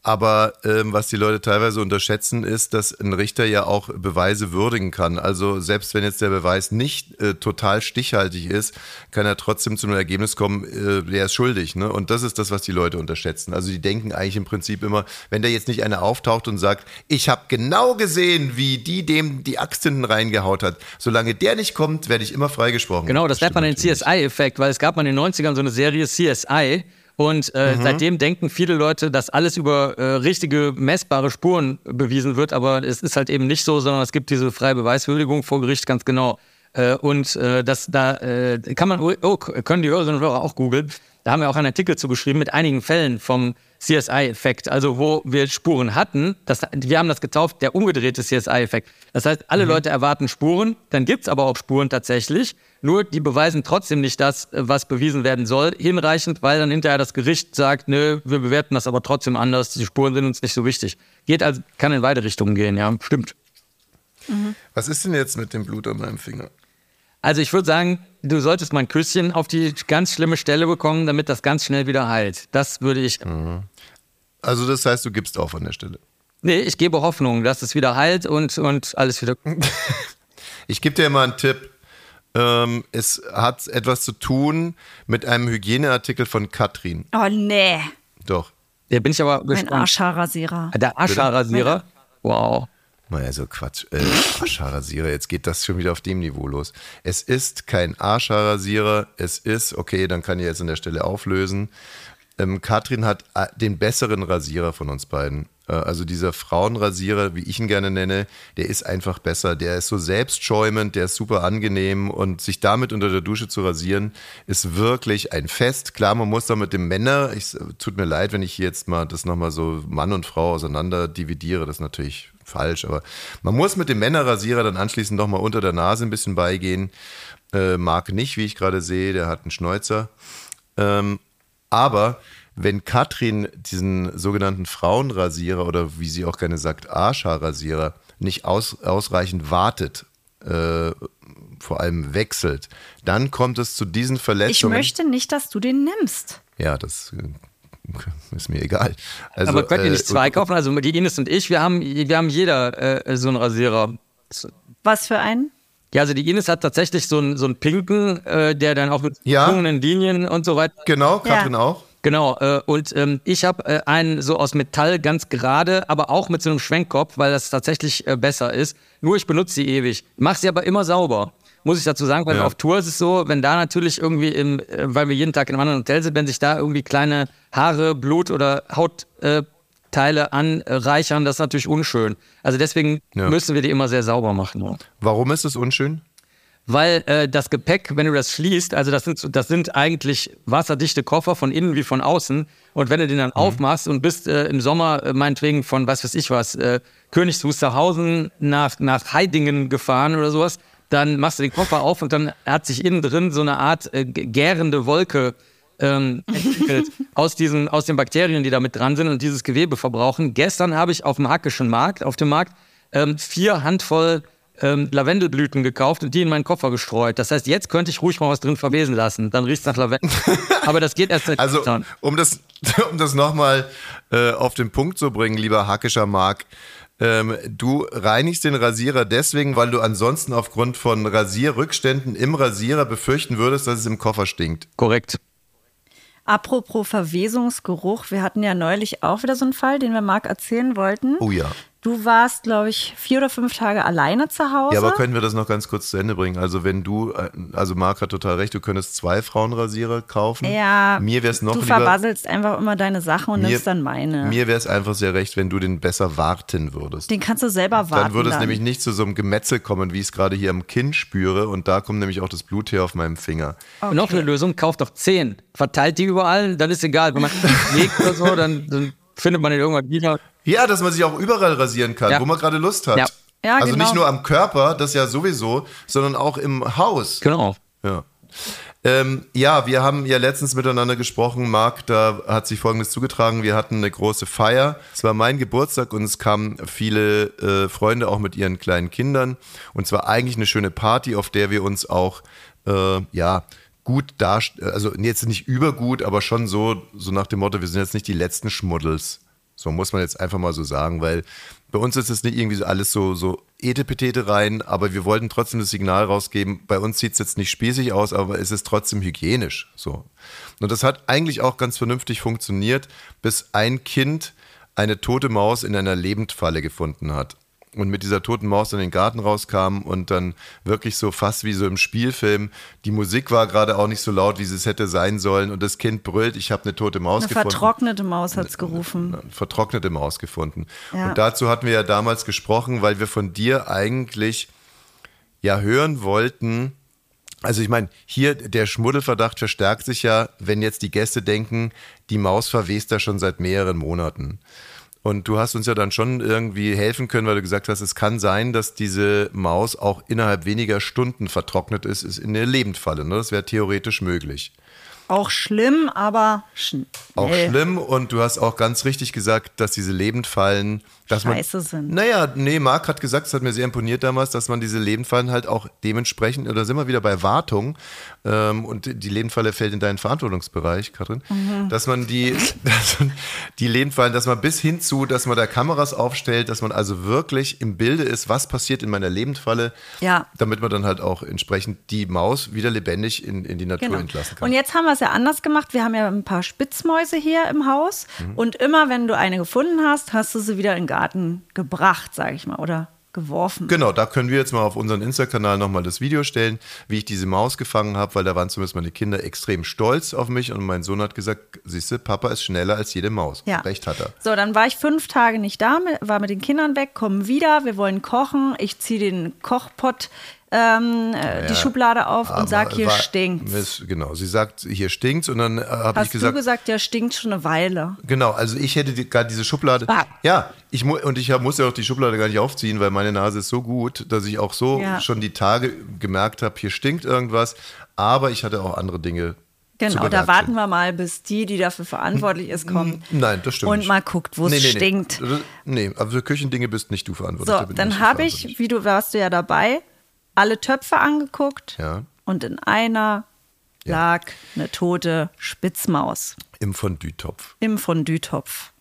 Aber ähm, was die Leute teilweise unterschätzen, ist, dass ein Richter ja auch Beweise würdigen kann. Also selbst wenn jetzt der Beweis nicht äh, total stichhaltig ist, kann er trotzdem zu einem Ergebnis kommen, äh, der ist schuldig. Ne? Und das ist das, was die Leute unterschätzen. Also die denken eigentlich im Prinzip immer, wenn da jetzt nicht einer auftaucht und sagt, ich habe genau gesehen, wie die dem die Axt hinten reingehaut hat. Solange der nicht kommt, werde ich immer freigesprochen. Genau, das nennt man den CSI-Effekt, weil es gab mal in den 90ern so eine Serie CSI und äh, mhm. seitdem denken viele Leute, dass alles über äh, richtige, messbare Spuren bewiesen wird, aber es ist halt eben nicht so, sondern es gibt diese freie Beweiswürdigung vor Gericht ganz genau. Äh, und äh, das da äh, kann man, oh, können die Hörerinnen und Hörer auch googeln. Da haben wir auch einen Artikel zu geschrieben mit einigen Fällen vom CSI-Effekt, also wo wir Spuren hatten. Das, wir haben das getauft, der umgedrehte CSI-Effekt. Das heißt, alle mhm. Leute erwarten Spuren, dann gibt es aber auch Spuren tatsächlich. Nur die beweisen trotzdem nicht das, äh, was bewiesen werden soll, hinreichend, weil dann hinterher das Gericht sagt, nö, wir bewerten das aber trotzdem anders, die Spuren sind uns nicht so wichtig. Geht also, kann in beide Richtungen gehen, ja, stimmt. Mhm. Was ist denn jetzt mit dem Blut an meinem Finger? Also ich würde sagen, du solltest mal ein Küsschen auf die ganz schlimme Stelle bekommen, damit das ganz schnell wieder heilt. Das würde ich. Mhm. Also das heißt, du gibst auf an der Stelle. Nee, ich gebe Hoffnung, dass es wieder heilt und, und alles wieder. ich gebe dir mal einen Tipp. Ähm, es hat etwas zu tun mit einem Hygieneartikel von Katrin. Oh, nee. Doch. Der bin ich aber gespannt. Ein Arschhaarrasierer. Der Arschhaarrasierer? Wow. Naja, so Quatsch. Äh, Arschhaarrasierer, jetzt geht das schon wieder auf dem Niveau los. Es ist kein Arschhaarrasierer, es ist, okay, dann kann ich jetzt an der Stelle auflösen. Ähm, Katrin hat äh, den besseren Rasierer von uns beiden. Äh, also dieser Frauenrasierer, wie ich ihn gerne nenne, der ist einfach besser. Der ist so selbstschäumend, der ist super angenehm und sich damit unter der Dusche zu rasieren, ist wirklich ein Fest. Klar, man muss da mit dem Männer, ich, tut mir leid, wenn ich jetzt mal das nochmal so Mann und Frau auseinander dividiere, das ist natürlich falsch, aber man muss mit dem Männerrasierer dann anschließend nochmal unter der Nase ein bisschen beigehen. Äh, mag nicht, wie ich gerade sehe, der hat einen Schnäuzer. Ähm, aber wenn Katrin diesen sogenannten Frauenrasierer oder wie sie auch gerne sagt, Arschhaarrasierer nicht aus, ausreichend wartet, äh, vor allem wechselt, dann kommt es zu diesen Verletzungen. Ich möchte nicht, dass du den nimmst. Ja, das äh, ist mir egal. Also, Aber könnt ihr nicht äh, zwei kaufen? Also die Ines und ich, wir haben, wir haben jeder äh, so einen Rasierer. Was für einen? Ja, also die Ines hat tatsächlich so einen, so einen pinken, äh, der dann auch mit ja. Linien und so weiter. Genau, Katrin ja. auch. Genau, äh, und ähm, ich habe äh, einen so aus Metall ganz gerade, aber auch mit so einem Schwenkkopf, weil das tatsächlich äh, besser ist. Nur ich benutze sie ewig. Mach sie aber immer sauber. Muss ich dazu sagen, weil ja. auf Tour ist es so, wenn da natürlich irgendwie, im, äh, weil wir jeden Tag in einem anderen Hotel sind, wenn sich da irgendwie kleine Haare, Blut oder Hautteile anreichern, das ist natürlich unschön. Also deswegen ja. müssen wir die immer sehr sauber machen. Warum ist es unschön? Weil äh, das Gepäck, wenn du das schließt, also das sind, das sind eigentlich wasserdichte Koffer von innen wie von außen. Und wenn du den dann mhm. aufmachst und bist äh, im Sommer äh, meinetwegen von was weiß ich was, äh, Königs Wusterhausen nach, nach Heidingen gefahren oder sowas, dann machst du den Koffer auf und dann hat sich innen drin so eine Art äh, gärende Wolke ähm, entwickelt aus, diesen, aus den Bakterien, die da mit dran sind und dieses Gewebe verbrauchen. Gestern habe ich auf dem Hackischen Markt, auf dem Markt, ähm, vier Handvoll ähm, Lavendelblüten gekauft und die in meinen Koffer gestreut. Das heißt, jetzt könnte ich ruhig mal was drin verwesen lassen. Dann riecht es nach Lavendel. Aber das geht erst seit Also, um das, um das nochmal äh, auf den Punkt zu bringen, lieber hackischer Mark, ähm, du reinigst den Rasierer deswegen, weil du ansonsten aufgrund von Rasierrückständen im Rasierer befürchten würdest, dass es im Koffer stinkt. Korrekt. Apropos Verwesungsgeruch, wir hatten ja neulich auch wieder so einen Fall, den wir Marc erzählen wollten. Oh ja. Du warst, glaube ich, vier oder fünf Tage alleine zu Hause. Ja, aber können wir das noch ganz kurz zu Ende bringen? Also wenn du, äh, also Marc hat total recht, du könntest zwei Frauenrasierer kaufen. Ja, mir wäre es noch du lieber, verbasselst einfach immer deine Sachen und Mir- nimmst dann meine. mir wäre es einfach sehr recht, wenn du den besser warten würdest. Den kannst du selber warten. dann würde es nämlich nicht zu so einem Gemetzel kommen, wie ich es gerade hier am Kinn spüre. Und da kommt nämlich auch das Blut her auf meinem Finger. Und Noch eine Lösung, kauft doch zehn. Verteilt die überall, dann ist egal. Wenn man legt oder so, dann, dann findet man den irgendwann wieder. Ja, dass man sich auch überall rasieren kann, Ja. wo man gerade Lust hat. Ja. Ja, also genau. nicht nur am Körper, das ja sowieso, sondern auch im Haus. Genau. Ja. Ähm, ja, wir haben ja letztens miteinander gesprochen, Marc, da hat sich Folgendes zugetragen. Wir hatten eine große Feier. Es war mein Geburtstag und es kamen viele äh, Freunde auch mit ihren kleinen Kindern. Und es war eigentlich eine schöne Party, auf der wir uns auch, äh, ja, gut darstellen, also jetzt nicht übergut, aber schon so, so nach dem Motto, wir sind jetzt nicht die letzten Schmuddels. So muss man jetzt einfach mal so sagen, weil bei uns ist es nicht irgendwie so alles so, so Etepetete rein, aber wir wollten trotzdem das Signal rausgeben, bei uns sieht es jetzt nicht spießig aus, aber es ist trotzdem hygienisch. So. Und das hat eigentlich auch ganz vernünftig funktioniert, bis ein Kind eine tote Maus in einer Lebendfalle gefunden hat. Und mit dieser toten Maus in den Garten rauskam und dann wirklich so fast wie so im Spielfilm. Die Musik war gerade auch nicht so laut, wie sie es hätte sein sollen. Und das Kind brüllt, ich habe eine tote Maus Eine gefunden vertrocknete Maus hat's gerufen. eine vertrocknete Maus gefunden. Ja. Und dazu hatten wir ja damals gesprochen, weil wir von dir eigentlich ja hören wollten. Also ich meine, hier der Schmuddelverdacht verstärkt sich ja, wenn jetzt die Gäste denken, die Maus verwest da schon seit mehreren Monaten. Und du hast uns ja dann schon irgendwie helfen können, weil du gesagt hast, es kann sein, dass diese Maus auch innerhalb weniger Stunden vertrocknet ist, ist in der Lebendfalle. Ne? Das wäre theoretisch möglich. Auch schlimm, aber schnell. Auch schlimm und du hast auch ganz richtig gesagt, dass diese Lebendfallen, dass Scheiße man, sind. Naja, nee, Marc hat gesagt, das hat mir sehr imponiert damals, dass man diese Lebendfallen halt auch dementsprechend, oder sind wir wieder bei Wartung, ähm, und die Lebendfalle fällt in deinen Verantwortungsbereich, Katrin, Mhm. dass man die, dass die Lebendfallen, dass man bis hin zu, dass man da Kameras aufstellt, dass man also wirklich im Bilde ist, was passiert in meiner Lebendfalle, Ja. damit man dann halt auch entsprechend die Maus wieder lebendig in, in die Natur Genau. entlassen kann. Und jetzt haben wir es ja anders gemacht. Wir haben ja ein paar Spitzmäuse hier im Haus. Mhm. Und immer, wenn du eine gefunden hast, hast du sie wieder in den Garten gebracht, sage ich mal, oder geworfen. Genau, da können wir jetzt mal auf unseren Insta-Kanal nochmal das Video stellen, wie ich diese Maus gefangen habe, weil da waren zumindest meine Kinder extrem stolz auf mich und mein Sohn hat gesagt, siehste, Papa ist schneller als jede Maus. Ja. Recht hat er. So, dann war ich fünf Tage nicht da, war mit den Kindern weg, kommen wieder, wir wollen kochen. Ich ziehe den Kochpott, ähm, äh, die Ja, Schublade auf und sag, hier war- stinkt's. Genau, sie sagt, hier stinkt's und dann äh, habe ich Hast gesagt, du gesagt, ja, stinkt schon eine Weile. Genau, also ich hätte die, gerade diese Schublade. Ah. Ja, ich mu und ich hab, muss ja auch die Schublade gar nicht aufziehen, weil meine Nase ist so gut, dass ich auch so Ja. schon die Tage gemerkt habe, hier stinkt irgendwas. Aber ich hatte auch andere Dinge. Genau, da warten wir mal, bis die, die dafür verantwortlich ist, kommt. Nein, das stimmt. Und mal guckt, wo es Nee, nee, stinkt. Nee. Nee, aber für Küchendinge bist nicht du verantwortlich. da So, bin dann habe ich, wie du warst du ja dabei, alle Töpfe angeguckt Ja. und in einer Ja. lag eine tote Spitzmaus Im Fondue-Topf. im Fondue-Topf.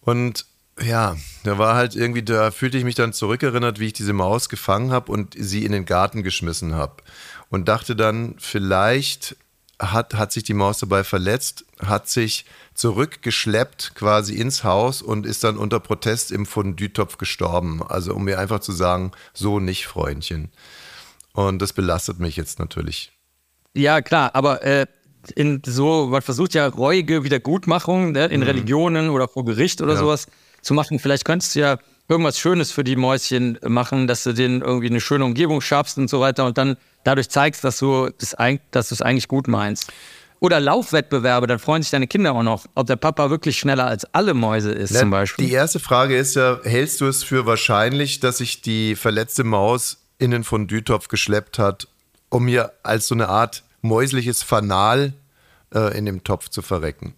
Und ja, da war halt irgendwie, da fühlte ich mich dann zurückerinnert, wie ich diese Maus gefangen habe und sie in den Garten geschmissen habe. Und dachte dann, vielleicht hat, hat sich die Maus dabei verletzt, hat sich zurückgeschleppt quasi ins Haus und ist dann unter Protest im Fondue-Topf gestorben. Also um mir einfach zu sagen, so nicht, Freundchen. Und das belastet mich jetzt natürlich. Ja, klar, aber äh, in so, man versucht ja reuige Wiedergutmachung ne, in Religionen oder vor Gericht oder Ja. sowas zu machen. Vielleicht könntest du ja irgendwas Schönes für die Mäuschen machen, dass du denen irgendwie eine schöne Umgebung schaffst und so weiter und dann dadurch zeigst, dass du das dass du es eigentlich gut meinst. Oder Laufwettbewerbe, dann freuen sich deine Kinder auch noch, ob der Papa wirklich schneller als alle Mäuse ist zum Beispiel. Die erste Frage ist ja, hältst du es für wahrscheinlich, dass sich die verletzte Maus in den Fondue-Topf geschleppt hat, um mir als so eine Art mäusliches Fanal äh, in dem Topf zu verrecken?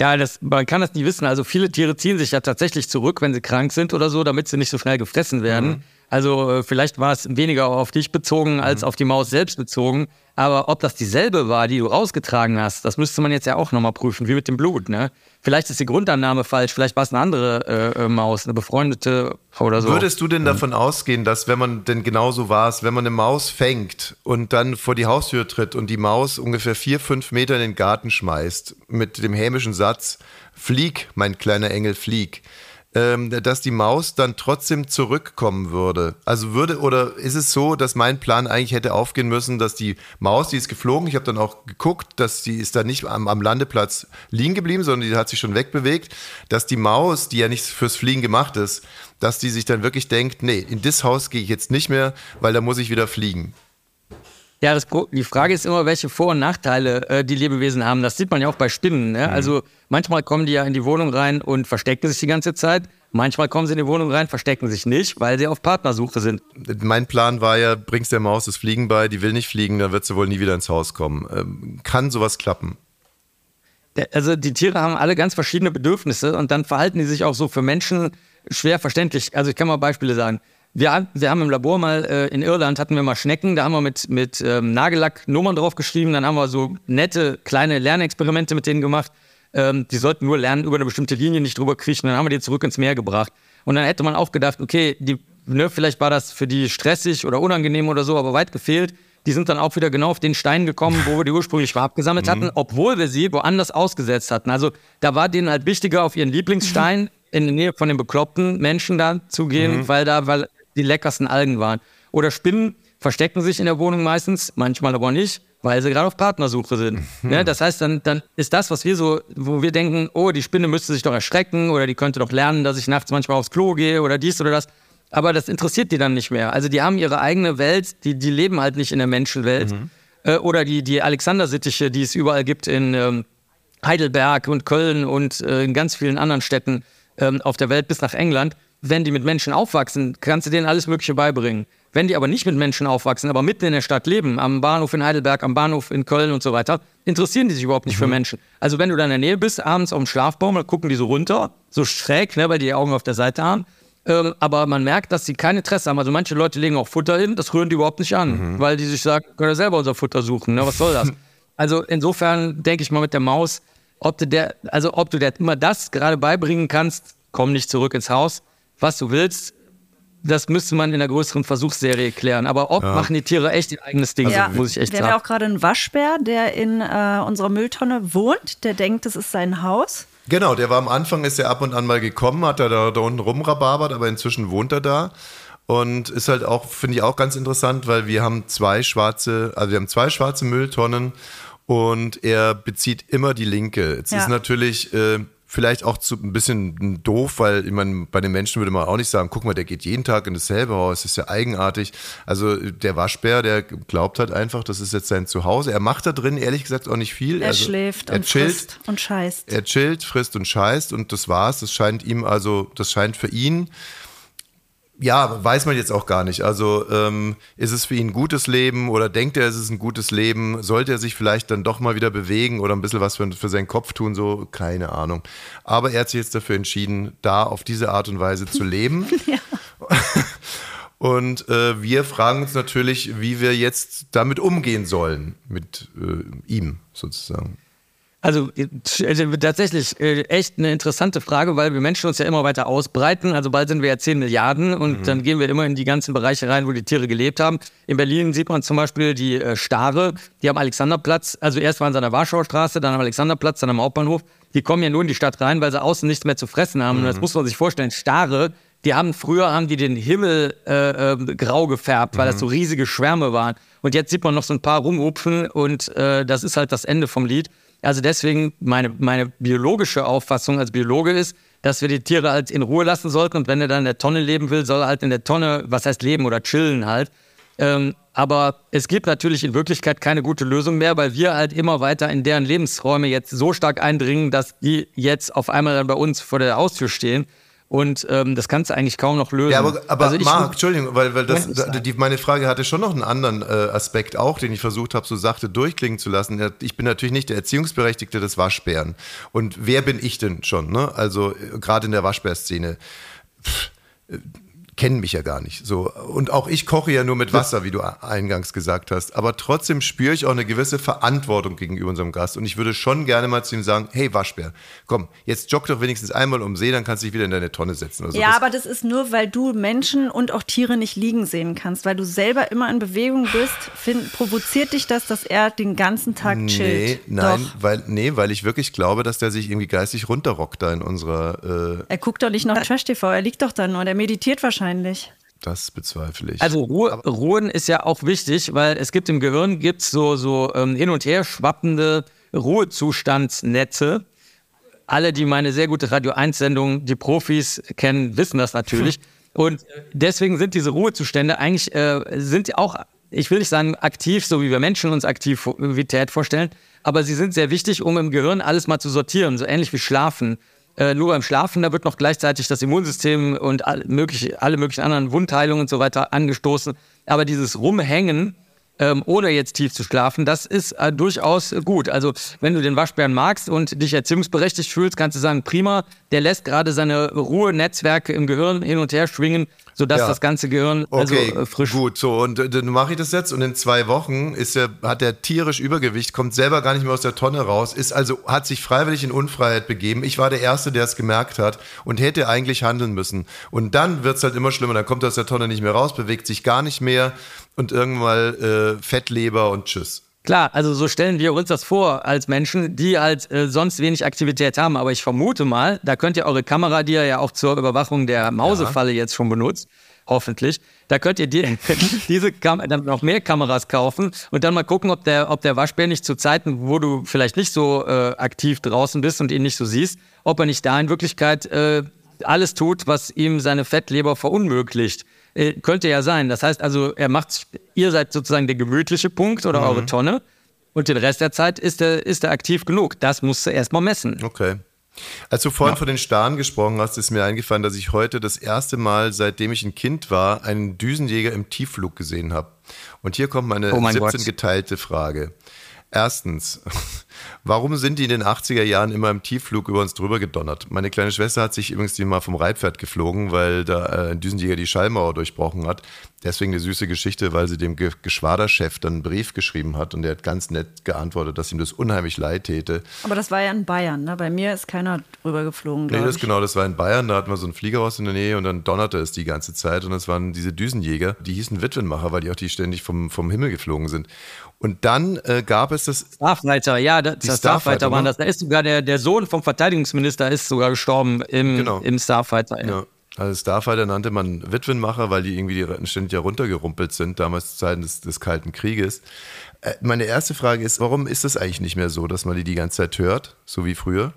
Ja, das, man kann das nie wissen. Also viele Tiere ziehen sich ja tatsächlich zurück, wenn sie krank sind oder so, damit sie nicht so schnell gefressen werden. Also äh, vielleicht war es weniger auf dich bezogen als auf die Maus selbst bezogen. Aber ob das dieselbe war, die du rausgetragen hast, das müsste man jetzt ja auch nochmal prüfen, wie mit dem Blut. Ne? Vielleicht ist die Grundannahme falsch, vielleicht war es eine andere äh, äh, Maus, eine befreundete oder so. Würdest du denn davon ausgehen, dass wenn man denn genauso war es, wenn man eine Maus fängt und dann vor die Haustür tritt und die Maus ungefähr vier, fünf Meter in den Garten schmeißt mit dem hämischen Satz, flieg, mein kleiner Engel, flieg, dass die Maus dann trotzdem zurückkommen würde. Also würde, oder ist es so, dass mein Plan eigentlich hätte aufgehen müssen, dass die Maus, die ist geflogen, ich habe dann auch geguckt, dass die ist da nicht am, am Landeplatz liegen geblieben, sondern die hat sich schon wegbewegt, dass die Maus, die ja nicht fürs Fliegen gemacht ist, dass die sich dann wirklich denkt, nee, in das Haus gehe ich jetzt nicht mehr, weil da muss ich wieder fliegen. Ja, das, die Frage ist immer, welche Vor- und Nachteile äh, die Lebewesen haben. Das sieht man ja auch bei Spinnen. Ne? Mhm. Also manchmal kommen die ja in die Wohnung rein und verstecken sich die ganze Zeit. Manchmal kommen sie in die Wohnung rein, verstecken sich nicht, weil sie auf Partnersuche sind. Mein Plan war ja, bringst der Maus das Fliegen bei, die will nicht fliegen, dann wird sie wohl nie wieder ins Haus kommen. Ähm, kann sowas klappen? Also die Tiere haben alle ganz verschiedene Bedürfnisse und dann verhalten die sich auch so für Menschen schwer verständlich. Also ich kann mal Beispiele sagen. Wir, wir haben im Labor mal äh, in Irland hatten wir mal Schnecken, da haben wir mit, mit ähm, Nagellack Nummern drauf geschrieben, dann haben wir so nette kleine Lernexperimente mit denen gemacht. Ähm, die sollten nur lernen, über eine bestimmte Linie nicht drüber kriechen, dann haben wir die zurück ins Meer gebracht. Und dann hätte man auch gedacht, okay, die, ne, vielleicht war das für die stressig oder unangenehm oder so, aber weit gefehlt. Die sind dann auch wieder genau auf den Stein gekommen, wo wir die ursprünglich Schwab gesammelt hatten, mhm. obwohl wir sie woanders ausgesetzt hatten. Also da war denen halt wichtiger, auf ihren Lieblingsstein in der Nähe von den bekloppten Menschen da zu gehen, mhm. weil da weil die leckersten Algen waren. Oder Spinnen verstecken sich in der Wohnung meistens, manchmal aber nicht, weil sie gerade auf Partnersuche sind. Mhm. Ne? Das heißt, dann, dann ist das, was wir so, wo wir denken, oh, die Spinne müsste sich doch erschrecken oder die könnte doch lernen, dass ich nachts manchmal aufs Klo gehe oder dies oder das. Aber das interessiert die dann nicht mehr. Also die haben ihre eigene Welt, die, die leben halt nicht in der Menschenwelt. Mhm. Äh, oder die, die Alexander-Sittiche, die es überall gibt in ähm, Heidelberg und Köln und äh, in ganz vielen anderen Städten ähm, auf der Welt bis nach England wenn die mit Menschen aufwachsen, kannst du denen alles Mögliche beibringen. Wenn die aber nicht mit Menschen aufwachsen, aber mitten in der Stadt leben, am Bahnhof in Heidelberg, am Bahnhof in Köln und so weiter, interessieren die sich überhaupt nicht mhm. für Menschen. Also wenn du da in der Nähe bist, abends auf dem Schlafbaum, dann gucken die so runter, so schräg, ne, weil die die Augen auf der Seite haben. Ähm, aber man merkt, dass sie kein Interesse haben. Also manche Leute legen auch Futter hin, das rühren die überhaupt nicht an, mhm. weil die sich sagen, können wir selber unser Futter suchen, ne? was soll das? also insofern denke ich mal mit der Maus, ob du der, also ob du der immer das gerade beibringen kannst, komm nicht zurück ins Haus was du willst, das müsste man in der größeren Versuchsserie klären. Aber ob ja. machen die Tiere echt ihr eigenes Ding, ja. muss ich echt Wir sagen. haben ja auch gerade einen Waschbär, der in äh, unserer Mülltonne wohnt. Der denkt, das ist sein Haus. Genau, der war am Anfang, ist er ab und an mal gekommen, hat er da, da unten rumrabarbert, aber inzwischen wohnt er da. Und ist halt auch, finde ich auch ganz interessant, weil wir haben zwei schwarze, also wir haben zwei schwarze Mülltonnen und er bezieht immer die linke. Jetzt ja. ist natürlich, äh, vielleicht auch zu, ein bisschen doof, weil ich meine, bei den Menschen würde man auch nicht sagen, guck mal, der geht jeden Tag in dasselbe Haus, das ist ja eigenartig. Also der Waschbär, der glaubt halt einfach, das ist jetzt sein Zuhause. Er macht da drin ehrlich gesagt auch nicht viel. Er also, schläft er und chillt, frisst und scheißt. Er chillt, frisst und scheißt und das war's. Das scheint ihm also, das scheint für ihn ja, weiß man jetzt auch gar nicht. Also ähm, ist es für ihn ein gutes Leben oder denkt er, es ist ein gutes Leben? Sollte er sich vielleicht dann doch mal wieder bewegen oder ein bisschen was für, für seinen Kopf tun? So, keine Ahnung. Aber er hat sich jetzt dafür entschieden, da auf diese Art und Weise zu leben. ja. Und äh, wir fragen uns natürlich, wie wir jetzt damit umgehen sollen, mit äh, ihm sozusagen. Also äh, tatsächlich äh, echt eine interessante Frage, weil wir Menschen uns ja immer weiter ausbreiten. Also bald sind wir ja 10 Milliarden und mhm. dann gehen wir immer in die ganzen Bereiche rein, wo die Tiere gelebt haben. In Berlin sieht man zum Beispiel die äh, Stare, die am Alexanderplatz, also erst waren sie an der Warschauer Straße, dann am Alexanderplatz, dann am Hauptbahnhof. Die kommen ja nur in die Stadt rein, weil sie außen nichts mehr zu fressen haben. Mhm. Und das muss man sich vorstellen. Stare, die haben früher haben die den Himmel äh, äh, grau gefärbt, weil mhm. das so riesige Schwärme waren. Und jetzt sieht man noch so ein paar rumhupfen und äh, das ist halt das Ende vom Lied. Also deswegen meine, meine biologische Auffassung als Biologe ist, dass wir die Tiere halt in Ruhe lassen sollten und wenn er dann in der Tonne leben will, soll er halt in der Tonne, was heißt leben oder chillen halt. Ähm, aber es gibt natürlich in Wirklichkeit keine gute Lösung mehr, weil wir halt immer weiter in deren Lebensräume jetzt so stark eindringen, dass die jetzt auf einmal dann bei uns vor der Haustür stehen. Und ähm, das kannst du eigentlich kaum noch lösen. Ja, aber, aber also Marc, Entschuldigung, weil, weil das, die, meine Frage hatte schon noch einen anderen äh, Aspekt auch, den ich versucht habe, so sachte durchklingen zu lassen. Ich bin natürlich nicht der Erziehungsberechtigte des Waschbären. Und wer bin ich denn schon? Ne? Also äh, gerade in der Waschbärszene. Pff, äh, kennen mich ja gar nicht. So. Und auch ich koche ja nur mit Wasser, wie du eingangs gesagt hast. Aber trotzdem spüre ich auch eine gewisse Verantwortung gegenüber unserem Gast. Und ich würde schon gerne mal zu ihm sagen, hey Waschbär, komm, jetzt jogg doch wenigstens einmal um See, dann kannst du dich wieder in deine Tonne setzen. So. Ja, das aber das ist nur, weil du Menschen und auch Tiere nicht liegen sehen kannst, weil du selber immer in Bewegung bist. Find, provoziert dich das, dass er den ganzen Tag chillt? Nee, nein, weil, nee, weil ich wirklich glaube, dass der sich irgendwie geistig runterrockt da in unserer. Äh er guckt doch nicht noch Trash-TV, er liegt doch da nur, der meditiert wahrscheinlich. Das bezweifle ich. Also Ruhe, Ruhen ist ja auch wichtig, weil es gibt im Gehirn gibt's so, so ähm, hin und her schwappende Ruhezustandsnetze. Alle, die meine sehr gute Radio 1-Sendung, die Profis kennen, wissen das natürlich. Und deswegen sind diese Ruhezustände eigentlich, äh, sind auch, ich will nicht sagen aktiv, so wie wir Menschen uns Aktivität vorstellen, aber sie sind sehr wichtig, um im Gehirn alles mal zu sortieren, so ähnlich wie Schlafen. Äh, nur beim Schlafen, da wird noch gleichzeitig das Immunsystem und all, mögliche, alle möglichen anderen Wundheilungen und so weiter angestoßen. Aber dieses Rumhängen, ähm, ohne jetzt tief zu schlafen, das ist äh, durchaus gut. Also wenn du den Waschbären magst und dich erziehungsberechtigt fühlst, kannst du sagen, prima, der lässt gerade seine Ruhenetzwerke im Gehirn hin und her schwingen, sodass ja. das ganze Gehirn also, okay, äh, frisch. Gut, so und äh, dann mache ich das jetzt und in zwei Wochen ist er, hat er tierisch Übergewicht, kommt selber gar nicht mehr aus der Tonne raus, ist also hat sich freiwillig in Unfreiheit begeben. Ich war der Erste, der es gemerkt hat und hätte eigentlich handeln müssen. Und dann wird es halt immer schlimmer. Dann kommt er aus der Tonne nicht mehr raus, bewegt sich gar nicht mehr und irgendwann äh, Fettleber und Tschüss. Klar, also so stellen wir uns das vor als Menschen, die halt äh, sonst wenig Aktivität haben. Aber ich vermute mal, da könnt ihr eure Kamera, die ihr ja auch zur Überwachung der Mausefalle ja. jetzt schon benutzt, hoffentlich, da könnt ihr die, diese Kam dann noch mehr Kameras kaufen und dann mal gucken, ob der, ob der Waschbär nicht zu Zeiten, wo du vielleicht nicht so äh, aktiv draußen bist und ihn nicht so siehst, ob er nicht da in Wirklichkeit äh, alles tut, was ihm seine Fettleber verunmöglicht. Äh, könnte ja sein. Das heißt also, er macht, ihr seid sozusagen der gemütliche Punkt oder mhm. eure Tonne und den Rest der Zeit ist er, ist er aktiv genug. Das musst du erstmal messen. Okay. Als du vorhin ja. von den Starren gesprochen hast, ist mir eingefallen, dass ich heute das erste Mal, seitdem ich ein Kind war, einen Düsenjäger im Tiefflug gesehen habe. Und hier kommt meine oh 17 Gott. geteilte Frage. Erstens, Warum sind die in den 80er Jahren immer im Tiefflug über uns drüber gedonnert? Meine kleine Schwester hat sich übrigens mal vom Reitpferd geflogen, weil da äh, ein Düsenjäger die Schallmauer durchbrochen hat. Deswegen eine süße Geschichte, weil sie dem Ge Geschwaderchef dann einen Brief geschrieben hat und der hat ganz nett geantwortet, dass ihm das unheimlich leid täte. Aber das war ja in Bayern, ne? Bei mir ist keiner drüber geflogen. Nee, das ich. genau, das war in Bayern, da hatten wir so ein Fliegerhaus in der Nähe und dann donnerte es die ganze Zeit und das waren diese Düsenjäger, die hießen Witwenmacher, weil die auch die ständig vom, vom Himmel geflogen sind. Und dann äh, gab es das. Starfighter, ja, das, das Starfighter waren das. Da ist sogar der, der Sohn vom Verteidigungsminister ist sogar gestorben im, genau. im Starfighter. Ja. ja. Also Starfighter nannte man Witwenmacher, weil die irgendwie ständig heruntergerumpelt sind, damals zu Zeiten des, des Kalten Krieges. Äh, meine erste Frage ist, warum ist das eigentlich nicht mehr so, dass man die die ganze Zeit hört, so wie früher?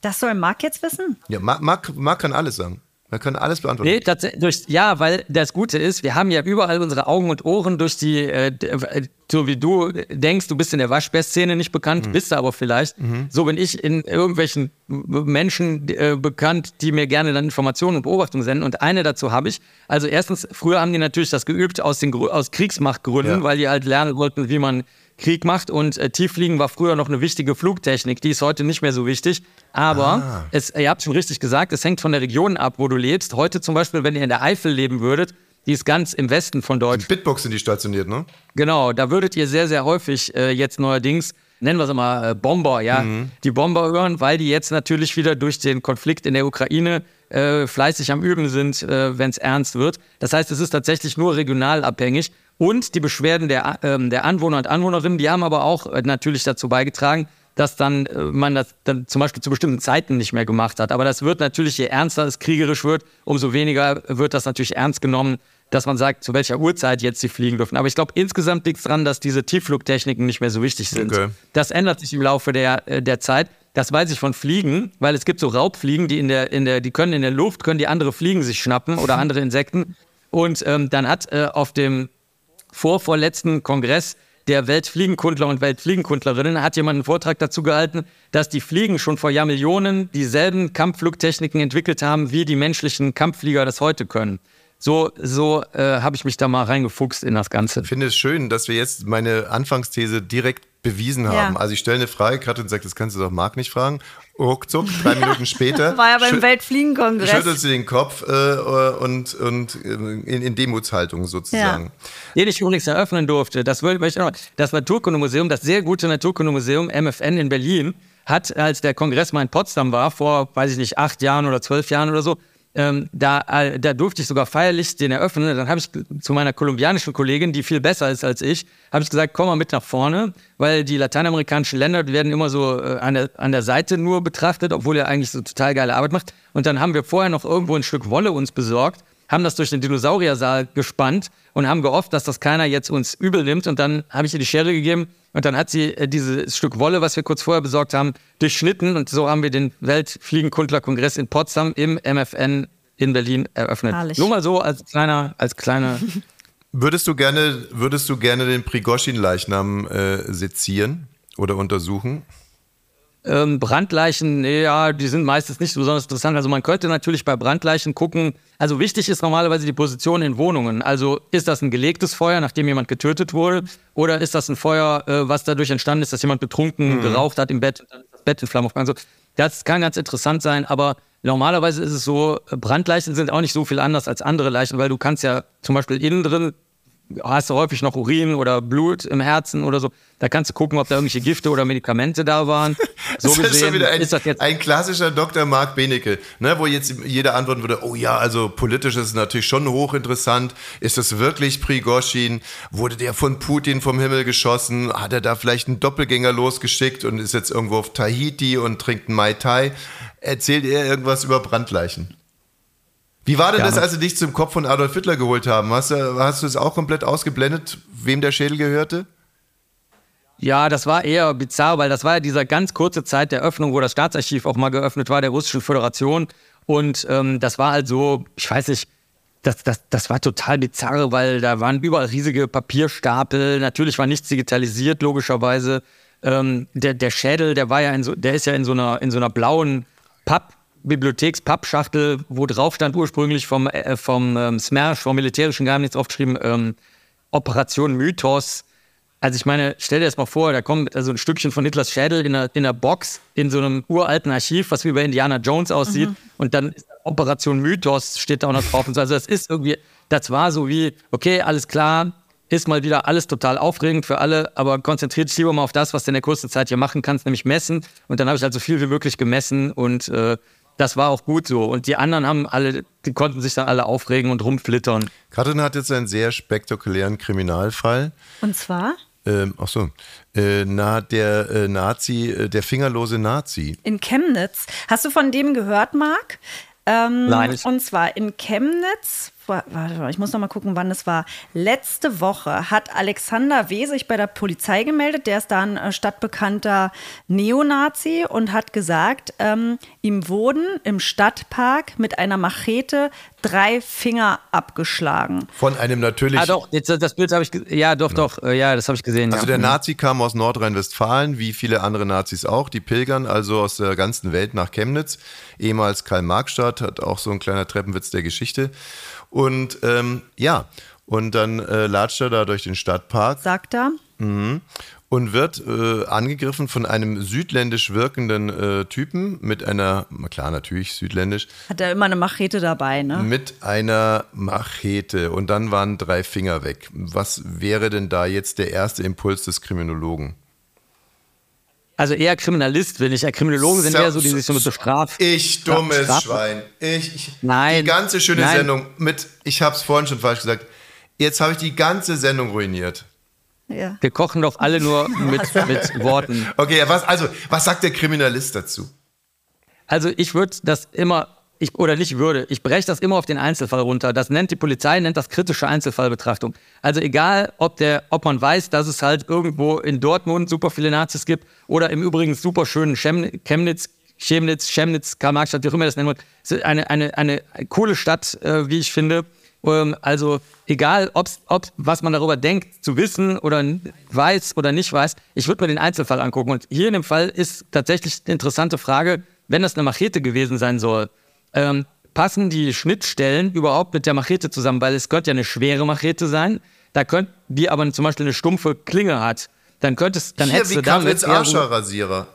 Das soll Marc jetzt wissen? Ja, Marc, Marc kann alles sagen. Wir können alles beantworten. Nee, durch, ja, weil das Gute ist, wir haben ja überall unsere Augen und Ohren durch die, äh, äh so wie du denkst, du bist in der Waschbär-Szene nicht bekannt, mhm. bist du aber vielleicht. Mhm. So bin ich in irgendwelchen Menschen äh, bekannt, die mir gerne dann Informationen und Beobachtungen senden. Und eine dazu habe ich. Also erstens, früher haben die natürlich das geübt aus, den, aus Kriegsmachtgründen, ja. weil die halt lernen wollten, wie man Krieg macht. Und äh, Tieffliegen war früher noch eine wichtige Flugtechnik, die ist heute nicht mehr so wichtig. Aber ah. es, ihr habt schon richtig gesagt, es hängt von der Region ab, wo du lebst. Heute zum Beispiel, wenn ihr in der Eifel leben würdet, die ist ganz im Westen von Deutschland. In Bitbox sind die stationiert, ne? Genau, da würdet ihr sehr, sehr häufig äh, jetzt neuerdings, nennen wir es mal äh, Bomber, ja, mhm. die Bomber hören, weil die jetzt natürlich wieder durch den Konflikt in der Ukraine äh, fleißig am Üben sind, äh, wenn es ernst wird. Das heißt, es ist tatsächlich nur regional abhängig. Und die Beschwerden der, ähm, der Anwohner und Anwohnerinnen, die haben aber auch äh, natürlich dazu beigetragen, dass dann äh, man das dann zum Beispiel zu bestimmten Zeiten nicht mehr gemacht hat. Aber das wird natürlich, je ernster es kriegerisch wird, umso weniger wird das natürlich ernst genommen, dass man sagt, zu welcher Uhrzeit jetzt sie fliegen dürfen. Aber ich glaube, insgesamt liegt es daran, dass diese Tiefflugtechniken nicht mehr so wichtig sind. Okay. Das ändert sich im Laufe der, äh, der Zeit. Das weiß ich von Fliegen, weil es gibt so Raubfliegen, die in der, in der, die können in der Luft, können die andere Fliegen sich schnappen oder andere Insekten. Und ähm, dann hat äh, auf dem vorvorletzten Kongress der Weltfliegenkundler und Weltfliegenkundlerinnen hat jemand einen Vortrag dazu gehalten, dass die Fliegen schon vor Jahrmillionen dieselben Kampfflugtechniken entwickelt haben, wie die menschlichen Kampfflieger das heute können. So, so äh, habe ich mich da mal reingefuchst in das Ganze. Ich finde es schön, dass wir jetzt meine Anfangsthese direkt bewiesen haben. Ja. Also ich stelle eine Frage, Katrin sagt, das kannst du doch Marc nicht fragen. ruckzuck, drei Minuten später. War ja beim Weltfliegenkongress. Schüttelt sie den Kopf äh, und, und äh, in, in Demutshaltung sozusagen. den ich übrigens eröffnen durfte. Das, wollte ich auch noch- das Naturkundemuseum, das sehr gute Naturkundemuseum MFN in Berlin, hat, als der Kongress mal in Potsdam war, vor, weiß ich nicht, acht Jahren oder zwölf Jahren oder so, ähm, da, äh, da durfte ich sogar feierlich den eröffnen. Dann habe ich zu meiner kolumbianischen Kollegin, die viel besser ist als ich, habe ich gesagt, komm mal mit nach vorne, weil die lateinamerikanischen Länder werden immer so äh, an, der, an der Seite nur betrachtet, obwohl er eigentlich so total geile Arbeit macht. Und dann haben wir vorher noch irgendwo ein Stück Wolle uns besorgt haben das durch den Dinosauriersaal gespannt und haben gehofft, dass das keiner jetzt uns übel nimmt. Und dann habe ich ihr die Schere gegeben und dann hat sie äh, dieses Stück Wolle, was wir kurz vorher besorgt haben, durchschnitten. Und so haben wir den Weltfliegenkundlerkongress in Potsdam im MFN in Berlin eröffnet. Herrlich. Nur mal so als kleiner, als kleiner. Würdest du gerne, würdest du gerne den Prigoshin-Leichnam äh, sezieren oder untersuchen? Ähm, Brandleichen, ja, die sind meistens nicht so besonders interessant. Also man könnte natürlich bei Brandleichen gucken. Also wichtig ist normalerweise die Position in Wohnungen. Also ist das ein gelegtes Feuer, nachdem jemand getötet wurde, oder ist das ein Feuer, äh, was dadurch entstanden ist, dass jemand betrunken geraucht hat im Bett und dann ist das Bett in Flammen aufgegangen. Also das kann ganz interessant sein, aber normalerweise ist es so, Brandleichen sind auch nicht so viel anders als andere Leichen, weil du kannst ja zum Beispiel innen drin hast du häufig noch Urin oder Blut im Herzen oder so. Da kannst du gucken, ob da irgendwelche Gifte oder Medikamente da waren. So das ist gesehen schon wieder ein, ist das jetzt ein klassischer Dr. Marc Benecke, ne, wo jetzt jeder antworten würde, oh ja, also politisch ist es natürlich schon hochinteressant. Ist das wirklich Prigoshin? Wurde der von Putin vom Himmel geschossen? Hat er da vielleicht einen Doppelgänger losgeschickt und ist jetzt irgendwo auf Tahiti und trinkt einen Mai Tai? Erzählt er irgendwas über Brandleichen? Wie war denn Gerne. das, als sie dich zum Kopf von Adolf Hitler geholt haben? Hast du, hast du es auch komplett ausgeblendet, wem der Schädel gehörte? Ja, das war eher bizarr, weil das war ja dieser ganz kurze Zeit der Öffnung, wo das Staatsarchiv auch mal geöffnet war, der Russischen Föderation. Und ähm, das war halt so, ich weiß nicht, das, das, das war total bizarr, weil da waren überall riesige Papierstapel. Natürlich war nichts digitalisiert, logischerweise. Ähm, der, der Schädel, der war ja in so, der ist ja in so einer, in so einer blauen Papp, Bibliotheks-Pappschachtel, wo drauf stand ursprünglich vom, äh, vom ähm, SMERSH, vom militärischen Geheimdienst aufgeschrieben, ähm, Operation Mythos. Also ich meine, stell dir das mal vor, da kommt also ein Stückchen von Hitlers Schädel in einer, in einer Box in so einem uralten Archiv, was wie bei Indiana Jones aussieht. Und dann ist Operation Mythos steht da auch noch drauf. Und so. Also das ist irgendwie, das war so wie, okay, alles klar, ist mal wieder alles total aufregend für alle, aber konzentriert dich lieber mal auf das, was du in der kurzen Zeit hier machen kannst, nämlich messen. Und dann habe ich halt so viel wie möglich gemessen und äh, das war auch gut so. Und die anderen haben alle, die konnten sich dann alle aufregen und rumflittern. Katrin hat jetzt einen sehr spektakulären Kriminalfall. Und zwar Ähm, ach so. Äh, na, der äh, Nazi, äh, der fingerlose Nazi. in Chemnitz. Hast du von dem gehört, Marc? Ähm, Nein. Und zwar in Chemnitz. Wa- Warte mal, ich muss noch mal gucken, wann es war. Letzte Woche hat Alexander W. sich bei der Polizei gemeldet. Der ist da ein äh, stadtbekannter Neonazi und hat gesagt, ähm, ihm wurden im Stadtpark mit einer Machete drei Finger abgeschlagen. Von einem natürlich. Ah doch, jetzt, das Bild habe ich, ja doch, doch, äh, ja, das habe ich gesehen. Also ja. der Nazi kam aus Nordrhein-Westfalen, wie viele andere Nazis auch. Die pilgern also aus der ganzen Welt nach Chemnitz, ehemals Karl-Marx-Stadt, hat auch so ein kleiner Treppenwitz der Geschichte. Und ähm, ja, und dann äh, latscht er da durch den Stadtpark Sagt er. und wird äh, angegriffen von einem südländisch wirkenden äh, Typen mit einer, na klar, natürlich südländisch, Hat er immer eine Machete dabei, ne? mit einer Machete und dann waren drei Finger weg. Was wäre denn da jetzt der erste Impuls des Kriminologen? Also eher Kriminalist, wenn ich. Ja, Kriminologen sind So- eher so, die sich so mit so Straf... Ich dummes Straf- Schwein. Ich, ich, Nein. Die ganze schöne Nein. Sendung mit, ich habe es vorhin schon falsch gesagt, jetzt habe ich die ganze Sendung ruiniert. Ja. Wir kochen doch alle nur mit, mit Worten. Okay, was, also, was sagt der Kriminalist dazu? Also ich würde das immer, ich, oder nicht würde, ich breche das immer auf den Einzelfall runter. Das nennt die Polizei, nennt das kritische Einzelfallbetrachtung. Also egal, ob, der, ob man weiß, dass es halt irgendwo in Dortmund super viele Nazis gibt oder im Übrigen super schönen Chem Chemnitz, Chemnitz, Chemnitz, Karl-Marx-Stadt, wie auch immer das nennen wollt. Es ist eine, eine, eine coole Stadt, äh, wie ich finde. Ähm, also egal, ob's, ob was man darüber denkt, zu wissen oder weiß oder nicht weiß, ich würde mir den Einzelfall angucken. Und hier in dem Fall ist tatsächlich eine interessante Frage, wenn das eine Machete gewesen sein soll, ähm, passen die Schnittstellen überhaupt mit der Machete zusammen? Weil es könnte ja eine schwere Machete sein, da könnt, die aber zum Beispiel eine stumpfe Klinge hat. Dann könnte es, dann Hier hättest wie du damit Arscherrasierer.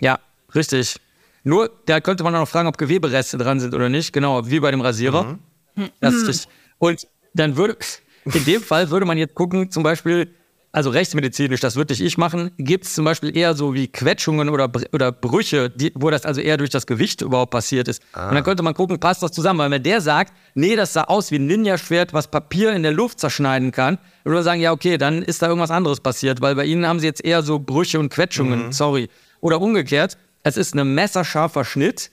ja, Richtig. Nur, da könnte man auch noch fragen, ob Gewebereste dran sind oder nicht. Genau, wie bei dem Rasierer. Mhm. Das ist richtig. Und dann würde, in dem Fall würde man jetzt gucken, zum Beispiel, also rechtsmedizinisch, das würde nicht ich machen, gibt es zum Beispiel eher so wie Quetschungen oder, oder Brüche, die, wo das also eher durch das Gewicht überhaupt passiert ist. Und dann könnte man gucken, passt das zusammen? Weil wenn der sagt, nee, das sah aus wie ein Ninja-Schwert, was Papier in der Luft zerschneiden kann, würde man sagen, ja, okay, dann ist da irgendwas anderes passiert, weil bei Ihnen haben Sie jetzt eher so Brüche und Quetschungen, sorry. Oder umgekehrt, es ist ein messerscharfer Schnitt,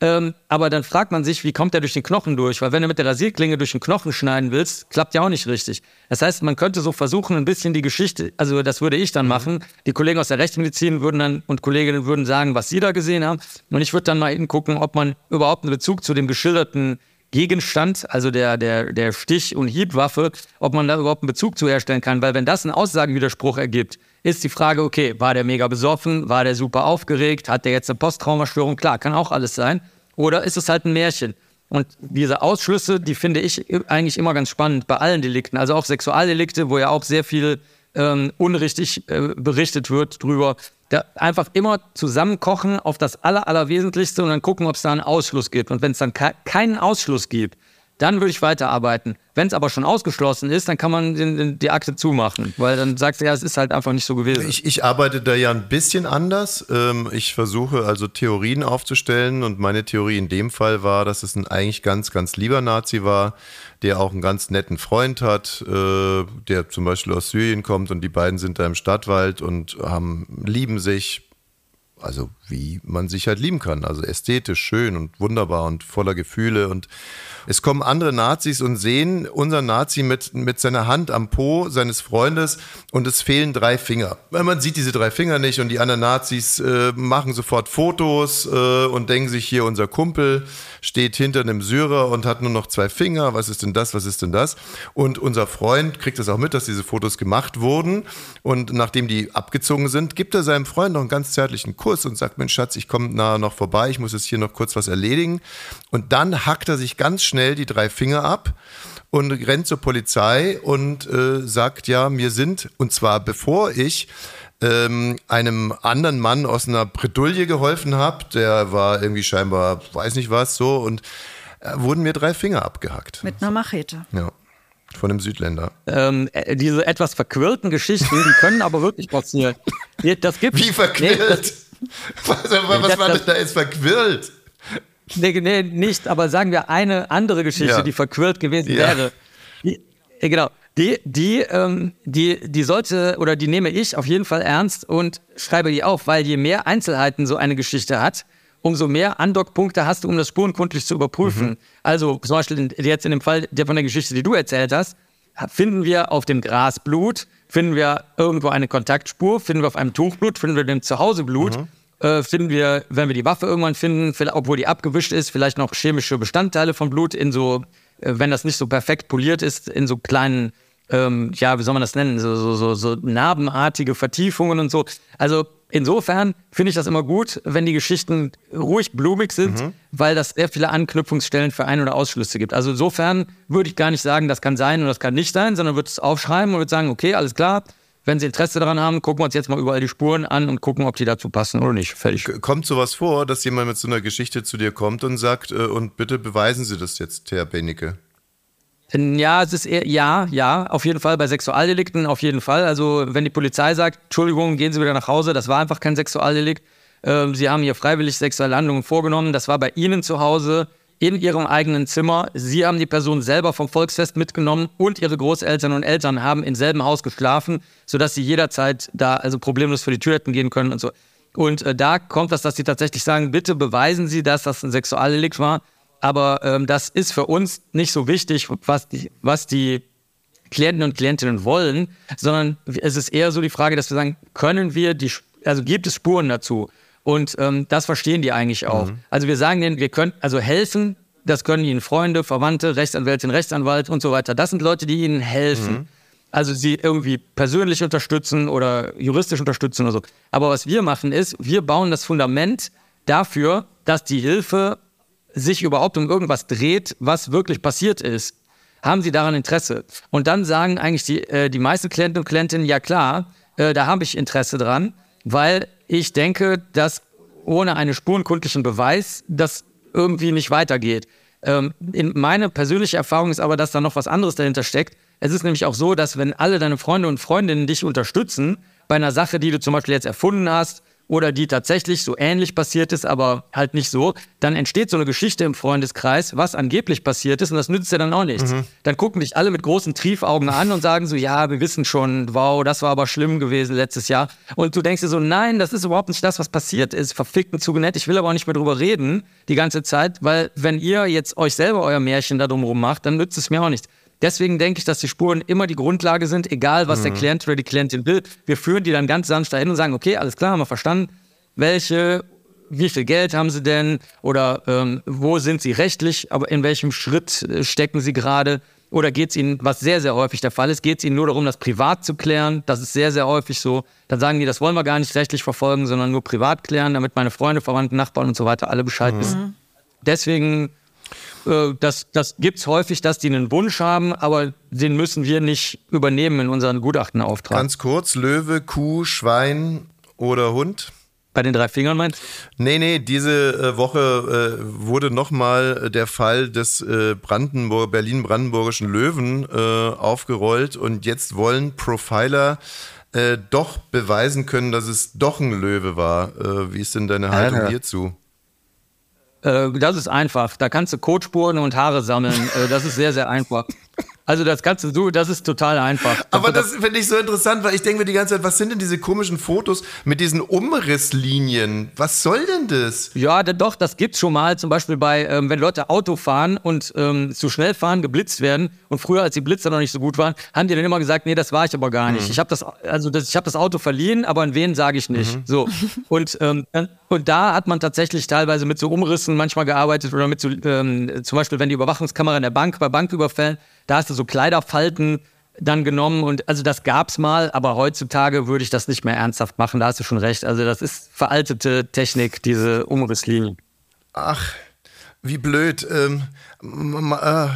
ähm, aber dann fragt man sich, wie kommt der durch den Knochen durch? Weil wenn du mit der Rasierklinge durch den Knochen schneiden willst, klappt ja auch nicht richtig. Das heißt, man könnte so versuchen, ein bisschen die Geschichte, also das würde ich dann machen. Die Kollegen aus der Rechtsmedizin würden dann und Kolleginnen würden sagen, was sie da gesehen haben. Und ich würde dann mal hingucken, ob man überhaupt einen Bezug zu dem geschilderten Gegenstand, also der, der, der Stich- und Hiebwaffe, ob man da überhaupt einen Bezug zu herstellen kann. Weil wenn das einen Aussagenwiderspruch ergibt, ist die Frage, okay, war der mega besoffen, war der super aufgeregt, hat der jetzt eine Posttraumastörung? Klar, kann auch alles sein. Oder ist es halt ein Märchen? Und diese Ausschlüsse, die finde ich eigentlich immer ganz spannend bei allen Delikten, also auch Sexualdelikte, wo ja auch sehr viel ähm, unrichtig äh, berichtet wird drüber. Da einfach immer zusammenkochen auf das Aller, Allerwesentlichste und dann gucken, ob es da einen Ausschluss gibt. Und wenn es dann ke keinen Ausschluss gibt, dann würde ich weiterarbeiten. Wenn es aber schon ausgeschlossen ist, dann kann man den, den, die Akte zumachen, weil dann sagst du, ja, es ist halt einfach nicht so gewesen. Ich, ich arbeite da ja ein bisschen anders. Ähm, ich versuche also Theorien aufzustellen und meine Theorie in dem Fall war, dass es ein eigentlich ganz, ganz lieber Nazi war, der auch einen ganz netten Freund hat, äh, der zum Beispiel aus Syrien kommt und die beiden sind da im Stadtwald und haben, lieben sich, also wie man sich halt lieben kann. Also ästhetisch, schön und wunderbar und voller Gefühle. Und es kommen andere Nazis und sehen unseren Nazi mit, mit seiner Hand am Po seines Freundes und es fehlen drei Finger. Weil man sieht diese drei Finger nicht und die anderen Nazis äh, machen sofort Fotos äh, und denken sich hier, unser Kumpel steht hinter einem Syrer und hat nur noch zwei Finger. Was ist denn das? Was ist denn das? Und unser Freund kriegt das auch mit, dass diese Fotos gemacht wurden. Und nachdem die abgezogen sind, gibt er seinem Freund noch einen ganz zärtlichen Kuss und sagt, Mensch, Schatz, ich komme nahe noch vorbei, ich muss jetzt hier noch kurz was erledigen. Und dann hackt er sich ganz schnell die drei Finger ab und rennt zur Polizei und äh, sagt, ja, mir sind, und zwar bevor ich ähm, einem anderen Mann aus einer Bredouille geholfen habe, der war irgendwie scheinbar, weiß nicht was, so, und äh, wurden mir drei Finger abgehackt. Mit einer Machete. Ja. Von einem Südländer. Ähm, äh, diese etwas verquirlten Geschichten, die können aber wirklich passieren. Das gibt Wie verquirlt? was was war denn da jetzt verquirlt? Nee, nee, nicht, aber sagen wir eine andere Geschichte, Ja. die verquirlt gewesen Ja. wäre. Die, äh, genau. Die, die, ähm, die, die sollte oder die nehme ich auf jeden Fall ernst und schreibe die auf, weil je mehr Einzelheiten so eine Geschichte hat, umso mehr Andockpunkte hast du, um das spurenkundlich zu überprüfen. Also zum Beispiel in, jetzt in dem Fall der von der Geschichte, die du erzählt hast, finden wir auf dem Gras Blut, finden wir irgendwo eine Kontaktspur, finden wir auf einem Tuch Blut, finden wir dem Zuhause Blut, äh, finden wir, wenn wir die Waffe irgendwann finden, vielleicht, obwohl die abgewischt ist, vielleicht noch chemische Bestandteile von Blut in so, äh, wenn das nicht so perfekt poliert ist, in so kleinen, ähm, ja, wie soll man das nennen, so, so, so, so narbenartige Vertiefungen und so. Also insofern finde ich das immer gut, wenn die Geschichten ruhig blumig sind, weil das sehr viele Anknüpfungsstellen für Ein- oder Ausschlüsse gibt. Also insofern würde ich gar nicht sagen, das kann sein und das kann nicht sein, sondern würde es aufschreiben und würde sagen, okay, alles klar, wenn Sie Interesse daran haben, gucken wir uns jetzt mal überall die Spuren an und gucken, ob die dazu passen oder nicht. Fertig. Kommt sowas vor, dass jemand mit so einer Geschichte zu dir kommt und sagt, äh, und bitte beweisen Sie das jetzt, Herr Benecke? Ja, es ist eher, ja, ja, auf jeden Fall bei Sexualdelikten, auf jeden Fall. Also wenn die Polizei sagt, Entschuldigung, gehen Sie wieder nach Hause, das war einfach kein Sexualdelikt. Ähm, Sie haben hier freiwillig sexuelle Handlungen vorgenommen, das war bei Ihnen zu Hause, in Ihrem eigenen Zimmer. Sie haben die Person selber vom Volksfest mitgenommen und Ihre Großeltern und Eltern haben im selben Haus geschlafen, sodass Sie jederzeit da also problemlos vor die Tür hätten gehen können und so. Und äh, da kommt das, dass sie tatsächlich sagen, bitte beweisen Sie, dass das ein Sexualdelikt war. Aber ähm, das ist für uns nicht so wichtig, was die, was die Klienten und Klientinnen wollen, sondern es ist eher so die Frage, dass wir sagen, können wir die, also gibt es Spuren dazu? Und ähm, das verstehen die eigentlich auch. Also wir sagen denen, wir können, also helfen, das können ihnen Freunde, Verwandte, Rechtsanwältin, Rechtsanwalt und so weiter. Das sind Leute, die ihnen helfen. Also sie irgendwie persönlich unterstützen oder juristisch unterstützen oder so. Aber was wir machen ist, wir bauen das Fundament dafür, dass die Hilfe sich überhaupt um irgendwas dreht, was wirklich passiert ist. Haben Sie daran Interesse? Und dann sagen eigentlich die, äh, die meisten Klienten und Klientinnen, ja klar, äh, da habe ich Interesse dran, weil ich denke, dass ohne einen spurenkundlichen Beweis das irgendwie nicht weitergeht. Ähm, in meine persönliche Erfahrung ist aber, dass da noch was anderes dahinter steckt. Es ist nämlich auch so, dass wenn alle deine Freunde und Freundinnen dich unterstützen bei einer Sache, die du zum Beispiel jetzt erfunden hast, oder die tatsächlich so ähnlich passiert ist, aber halt nicht so, dann entsteht so eine Geschichte im Freundeskreis, was angeblich passiert ist und das nützt dir dann auch nichts. Mhm. Dann gucken dich alle mit großen Triefaugen an und sagen so, ja, wir wissen schon, wow, das war aber schlimm gewesen letztes Jahr. Und du denkst dir so, nein, das ist überhaupt nicht das, was passiert ist, verfickt und zugenett. Ich will aber auch nicht mehr drüber reden die ganze Zeit, weil wenn ihr jetzt euch selber euer Märchen da drumherum macht, dann nützt es mir auch nichts. Deswegen denke ich, dass die Spuren immer die Grundlage sind, egal was mhm. der Klient oder die Klientin will. Wir führen die dann ganz sanft dahin und sagen, okay, alles klar, haben wir verstanden. Welche, wie viel Geld haben sie denn? Oder ähm, wo sind sie rechtlich? Aber in welchem Schritt äh, stecken sie gerade? Oder geht es ihnen, was sehr, sehr häufig der Fall ist, geht es ihnen nur darum, das privat zu klären? Das ist sehr, sehr häufig so. Dann sagen die, das wollen wir gar nicht rechtlich verfolgen, sondern nur privat klären, damit meine Freunde, Verwandten, Nachbarn und so weiter alle Bescheid mhm. wissen. Deswegen äh, das, das gibt es häufig, dass die einen Wunsch haben, aber den müssen wir nicht übernehmen in unseren Gutachtenauftrag. Ganz kurz, Löwe, Kuh, Schwein oder Hund? Bei den drei Fingern meinst du? Nee, nee, diese äh, Woche äh, wurde nochmal der Fall des äh, Brandenburg, Berlin-Brandenburgischen Löwen äh, aufgerollt und jetzt wollen Profiler äh, doch beweisen können, dass es doch ein Löwe war. Äh, wie ist denn deine Haltung Alter. hierzu? Äh, das ist einfach. Da kannst du Kotspuren und Haare sammeln. Äh, das ist sehr, sehr einfach. Also das kannst du, das ist total einfach. Aber das, finde ich so interessant, weil ich denke mir die ganze Zeit, was sind denn diese komischen Fotos mit diesen Umrisslinien? Was soll denn das? Ja, doch, das gibt's schon mal. Zum Beispiel bei, ähm, wenn Leute Auto fahren und ähm, zu schnell fahren, geblitzt werden. Und früher, als die Blitzer noch nicht so gut waren, haben die dann immer gesagt, nee, das war ich aber gar nicht. Mhm. Ich habe das, also das, ich habe das Auto verliehen, aber an wen sage ich nicht. Mhm. So und ähm, und da hat man tatsächlich teilweise mit so Umrissen manchmal gearbeitet oder mit so, ähm, zum Beispiel, wenn die Überwachungskamera in der Bank bei Banküberfällen da hast du so Kleiderfalten dann genommen und also das gab's mal, aber heutzutage würde ich das nicht mehr ernsthaft machen. Da hast du schon recht. Also das ist veraltete Technik, diese Umrisslinien. Ach, wie blöd. Ähm, äh,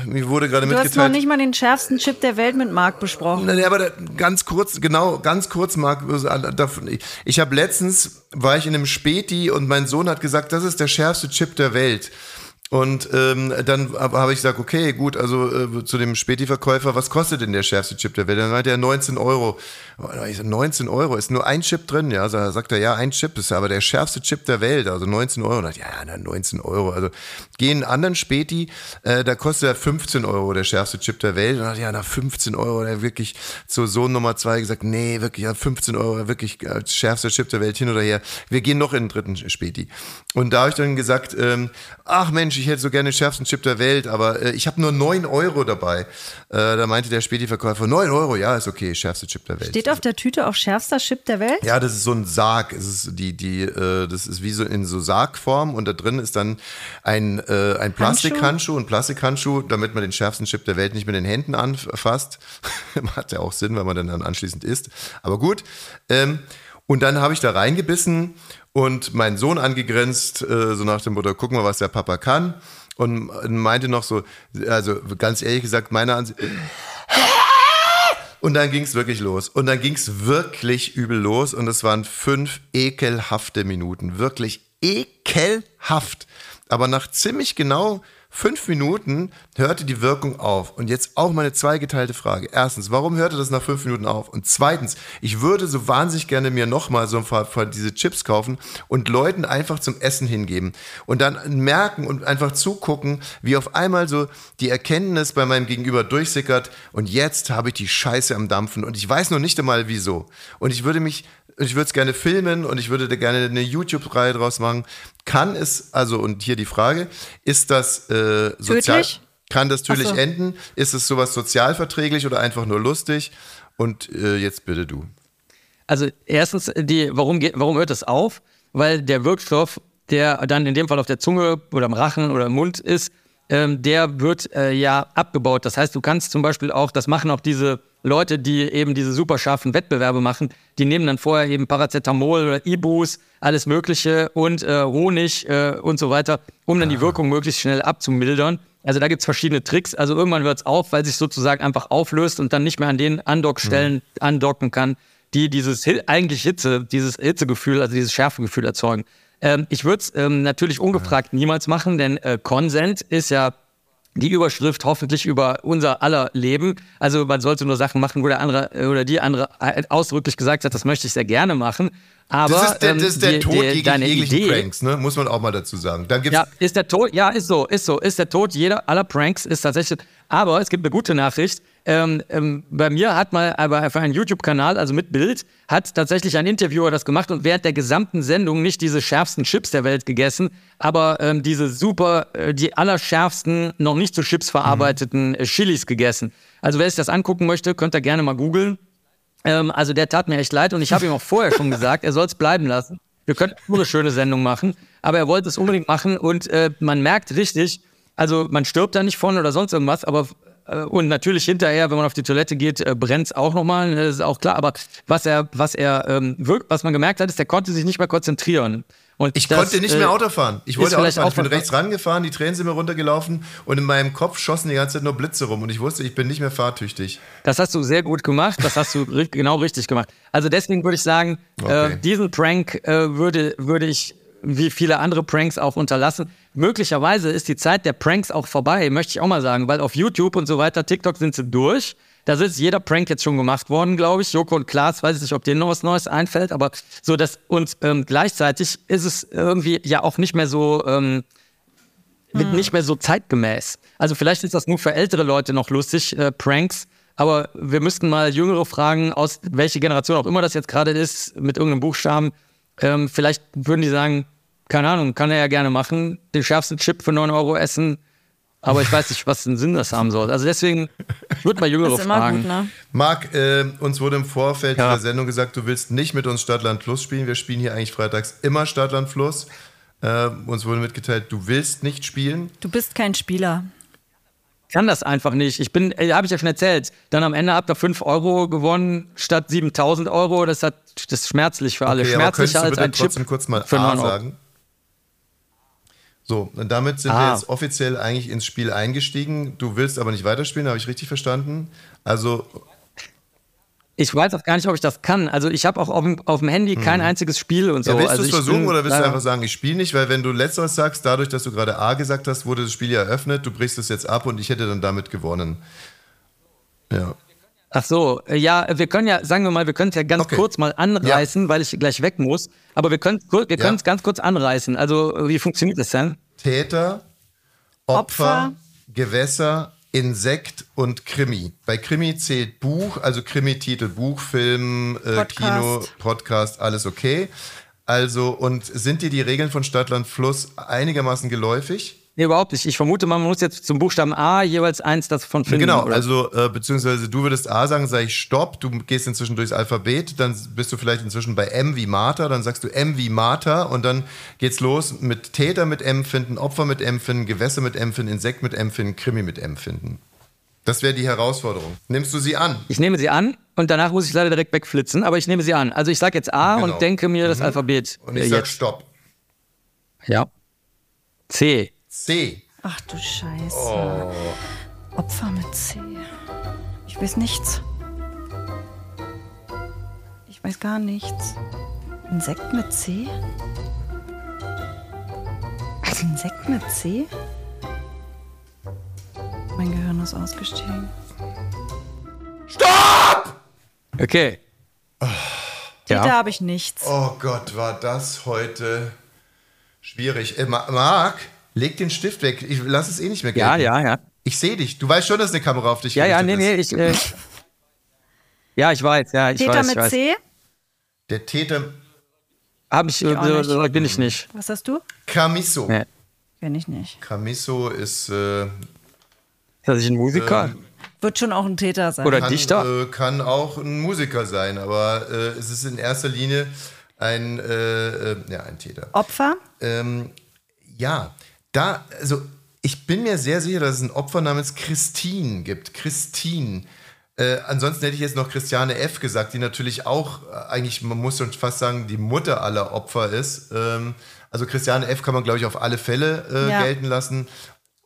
mir wurde gerade mitgeteilt. Du hast noch nicht mal den schärfsten Chip der Welt mit Marc besprochen. Nee, aber da, ganz kurz, genau, ganz kurz, Marc. Ich habe letztens, war ich in einem Späti und mein Sohn hat gesagt, das ist der schärfste Chip der Welt. Und ähm, dann habe ich gesagt, okay, gut, also äh, zu dem Späti-Verkäufer, was kostet denn der schärfste Chip der Welt? Dann meinte er 19 Euro. Ich so, 19 Euro, ist nur ein Chip drin? Ja, also sagt er, ja, ein Chip ist aber der schärfste Chip der Welt, also 19 Euro. Und ich, ja, na, 19 Euro. Also gehen einen anderen Späti, äh, da kostet er 15 Euro der schärfste Chip der Welt. Und dann ja, na 15 Euro, der wirklich zu Sohn Nummer zwei gesagt, nee, wirklich, ja, 15 Euro, wirklich äh, schärfster Chip der Welt hin oder her. Wir gehen noch in den dritten Späti. Und da habe ich dann gesagt, ähm, ach Mensch, ich hätte so gerne den schärfsten Chip der Welt, aber äh, ich habe nur 9 Euro dabei. Äh, da meinte der Späti-Verkäufer, 9 Euro, ja, ist okay, schärfste Chip der Welt. Steht auf der Tüte auch schärfster Chip der Welt? Ja, das ist so ein Sarg. Es ist die, die, äh, das ist wie so in so Sargform und da drin ist dann ein, äh, ein Plastikhandschuh, ein Plastikhandschuh, damit man den schärfsten Chip der Welt nicht mit den Händen anfasst. Hat ja auch Sinn, weil man dann, dann anschließend isst. Aber gut. Ähm, und dann habe ich da reingebissen und meinen Sohn angegrenzt, äh, so nach dem Motto, gucken wir, was der Papa kann. Und meinte noch so, also ganz ehrlich gesagt, meiner Ansicht. Und dann ging es wirklich los. Und dann ging es wirklich übel los. Und es waren fünf ekelhafte Minuten. Wirklich ekelhaft. Aber nach ziemlich genau fünf Minuten hörte die Wirkung auf. Und jetzt auch meine zweigeteilte Frage. Erstens, warum hörte das nach fünf Minuten auf? Und zweitens, ich würde so wahnsinnig gerne mir nochmal so ein paar, paar diese Chips kaufen und Leuten einfach zum Essen hingeben. Und dann merken und einfach zugucken, wie auf einmal so die Erkenntnis bei meinem Gegenüber durchsickert. Und jetzt habe ich die Scheiße am Dampfen. Und ich weiß noch nicht einmal wieso. Und ich würde mich ich würde es gerne filmen und ich würde da gerne eine YouTube-Reihe draus machen. Kann es, also, und hier die Frage, ist das äh, sozial. Tödlich? Kann das tödlich so. enden? Ist es sowas sozialverträglich oder einfach nur lustig? Und äh, jetzt bitte du. Also erstens, die, warum, geht, warum hört das auf? Weil der Wirkstoff, der dann in dem Fall auf der Zunge oder im Rachen oder im Mund ist, ähm, der wird äh, ja abgebaut. Das heißt, du kannst zum Beispiel auch, das machen auch diese Leute, die eben diese super scharfen Wettbewerbe machen, die nehmen dann vorher eben Paracetamol oder Ibus, alles Mögliche und äh, Honig äh, und so weiter, um dann die Wirkung möglichst schnell abzumildern. Also da gibt's verschiedene Tricks. Also irgendwann hört's auf, weil sich sozusagen einfach auflöst und dann nicht mehr an den Andockstellen mhm. andocken kann, die dieses eigentlich Hitze, dieses Hitzegefühl, also dieses Schärfegefühl erzeugen. Ähm, ich würde es ähm, natürlich ungefragt niemals machen, denn äh, Consent ist ja die Überschrift hoffentlich über unser aller Leben. Also man sollte nur Sachen machen, wo der andere äh, oder die andere äh, ausdrücklich gesagt hat, das möchte ich sehr gerne machen. Aber Das ist der, ähm, das ist der die- Tod die- gegen deine jeglichen Idee, Pranks, ne? muss man auch mal dazu sagen. Dann gibt's ja, ist der Tod, ja, ist so, ist so, ist der Tod jeder aller Pranks ist tatsächlich. Aber es gibt eine gute Nachricht. Ähm, ähm, bei mir hat mal aber für einen YouTube-Kanal, also mit Bild, hat tatsächlich ein Interviewer das gemacht und während der gesamten Sendung nicht diese schärfsten Chips der Welt gegessen, aber ähm, diese super, äh, die allerschärfsten, noch nicht zu Chips verarbeiteten äh, Chilis gegessen. Also wer sich das angucken möchte, könnt ihr gerne mal googeln. Ähm, also der tat mir echt leid und ich habe ihm auch vorher schon gesagt, er soll es bleiben lassen. Wir könnten nur eine schöne Sendung machen, aber er wollte es unbedingt machen und äh, man merkt richtig, also man stirbt da nicht von oder sonst irgendwas, aber und natürlich hinterher, wenn man auf die Toilette geht, äh, brennt es auch nochmal, das ist auch klar. Aber was er, was er, ähm, was man gemerkt hat, ist, er konnte sich nicht mehr konzentrieren. Und Ich das, konnte nicht äh, mehr Auto fahren. Ich wollte Auto fahren. Ich auch bin rechts rangefahren, die Tränen sind mir runtergelaufen und in meinem Kopf schossen die ganze Zeit nur Blitze rum und ich wusste, ich bin nicht mehr fahrtüchtig. Das hast du sehr gut gemacht. Das hast du genau richtig gemacht. Also deswegen würde ich sagen, Okay. äh, diesen Prank äh, würde, würde ich wie viele andere Pranks auch unterlassen. Möglicherweise ist die Zeit der Pranks auch vorbei, möchte ich auch mal sagen, weil auf YouTube und so weiter, TikTok sind sie durch. Da ist jeder Prank jetzt schon gemacht worden, glaube ich. Joko und Klaas, weiß ich nicht, ob denen noch was Neues einfällt, aber so das und ähm, gleichzeitig ist es irgendwie ja auch nicht mehr so ähm, mit nicht mehr so zeitgemäß. Also vielleicht ist das nur für ältere Leute noch lustig, äh, Pranks. Aber wir müssten mal Jüngere fragen, aus welche Generation auch immer das jetzt gerade ist, mit irgendeinem Buchstaben. Ähm, vielleicht würden die sagen, keine Ahnung, kann er ja gerne machen, den schärfsten Chip für 9 Euro essen. Aber ich weiß nicht, was den Sinn das haben soll. Also deswegen, ich würde mal Jüngere fragen. gut, ne? Marc, äh, uns wurde im Vorfeld Ja. der Sendung gesagt, du willst nicht mit uns Stadtland Plus spielen. Wir spielen hier eigentlich freitags immer Stadtland Plus. Äh, uns wurde mitgeteilt, du willst nicht spielen. Du bist kein Spieler. Ich kann das einfach nicht. Ich bin, äh, habe ich ja schon erzählt. Dann am Ende habt ihr 5 Euro gewonnen statt 7000 Euro. Das, hat, das ist schmerzlich für alle. Okay, aber könntest Schmerzlicher du als bitte ein Chip trotzdem kurz mal für A 9 Euro. sagen? So, und damit sind wir Ah. jetzt offiziell eigentlich ins Spiel eingestiegen. Du willst aber nicht weiterspielen, habe ich richtig verstanden? Also, Ich weiß auch gar nicht, ob ich das kann. Also ich habe auch auf dem, auf dem Handy kein einziges Spiel und so. Hm. ja, willst also du es versuchen bin oder willst du einfach sagen, ich spiele nicht? Weil wenn du letzteres sagst, dadurch, dass du gerade A gesagt hast, wurde das Spiel ja eröffnet, du brichst es jetzt ab und ich hätte dann damit gewonnen. Ja. Ach so, äh, ja, wir können ja, sagen wir mal, wir können es ja ganz Okay. kurz mal anreißen, weil ich gleich weg muss. Aber wir können wir Ja. können es ganz kurz anreißen. Also äh, wie funktioniert das denn? Täter, Opfer, Opfer. Gewässer, Insekt und Krimi. Bei Krimi zählt Buch, also Krimi-Titel, Buch, Film, äh, Podcast. Kino, Podcast, alles okay. Also, und sind dir die Regeln von Stadtland Fluss einigermaßen geläufig? Nee, überhaupt nicht. Ich vermute, man muss jetzt zum Buchstaben A jeweils eins davon finden. Genau, oder? also äh, beziehungsweise du würdest A sagen, sage ich Stopp, du gehst inzwischen durchs Alphabet, dann bist du vielleicht inzwischen bei M wie Martha, dann sagst du M wie Martha und dann geht's los mit Täter mit M finden, Opfer mit M finden, Gewässer mit M finden, Insekt mit M finden, Krimi mit M finden. Das wäre die Herausforderung. Nimmst du sie an? Ich nehme sie an und danach muss ich leider direkt wegflitzen, aber ich nehme sie an. Also ich sage jetzt A Genau. und denke mir das Alphabet. Und ich äh, sag jetzt. Stopp. Ja. C. C. Ach du Scheiße. Opfer mit C. Ich weiß nichts. Ich weiß gar nichts. Insekt mit C? Insekt mit C? Mein Gehirn ist ausgestiegen. Okay. Täter Ja. habe ich nichts. Oh Gott, war das heute schwierig. Äh, Ma- Marc, leg den Stift weg. Ich lass es eh nicht mehr Ja, gelten. ja, ja. Ich sehe dich. Du weißt schon, dass eine Kamera auf dich Ja, ja, nee, gerichtet nee, ist. ich. Äh, ja, ich weiß, ja, ich Täter weiß. ich mit weiß. C? Der Täter Hab ich, äh, nicht. so bin ich nicht. Was hast du? Camisso. Nee. Kenn ich nicht. Camisso ist äh, Ist das nicht ein Musiker? Wird schon auch ein Täter sein. Oder kann, Dichter? äh, kann auch ein Musiker sein, aber äh, es ist in erster Linie ein, äh, äh, ja, ein Täter. Opfer? Ähm, ja, da, also ich bin mir sehr sicher, dass es ein Opfer namens Christine gibt. Christine. Äh, ansonsten hätte ich jetzt noch Christiane F. gesagt, die natürlich auch äh, eigentlich, man muss schon fast sagen, die Mutter aller Opfer ist. Ähm, also Christiane F. kann man, glaube ich, auf alle Fälle äh, Ja. gelten lassen.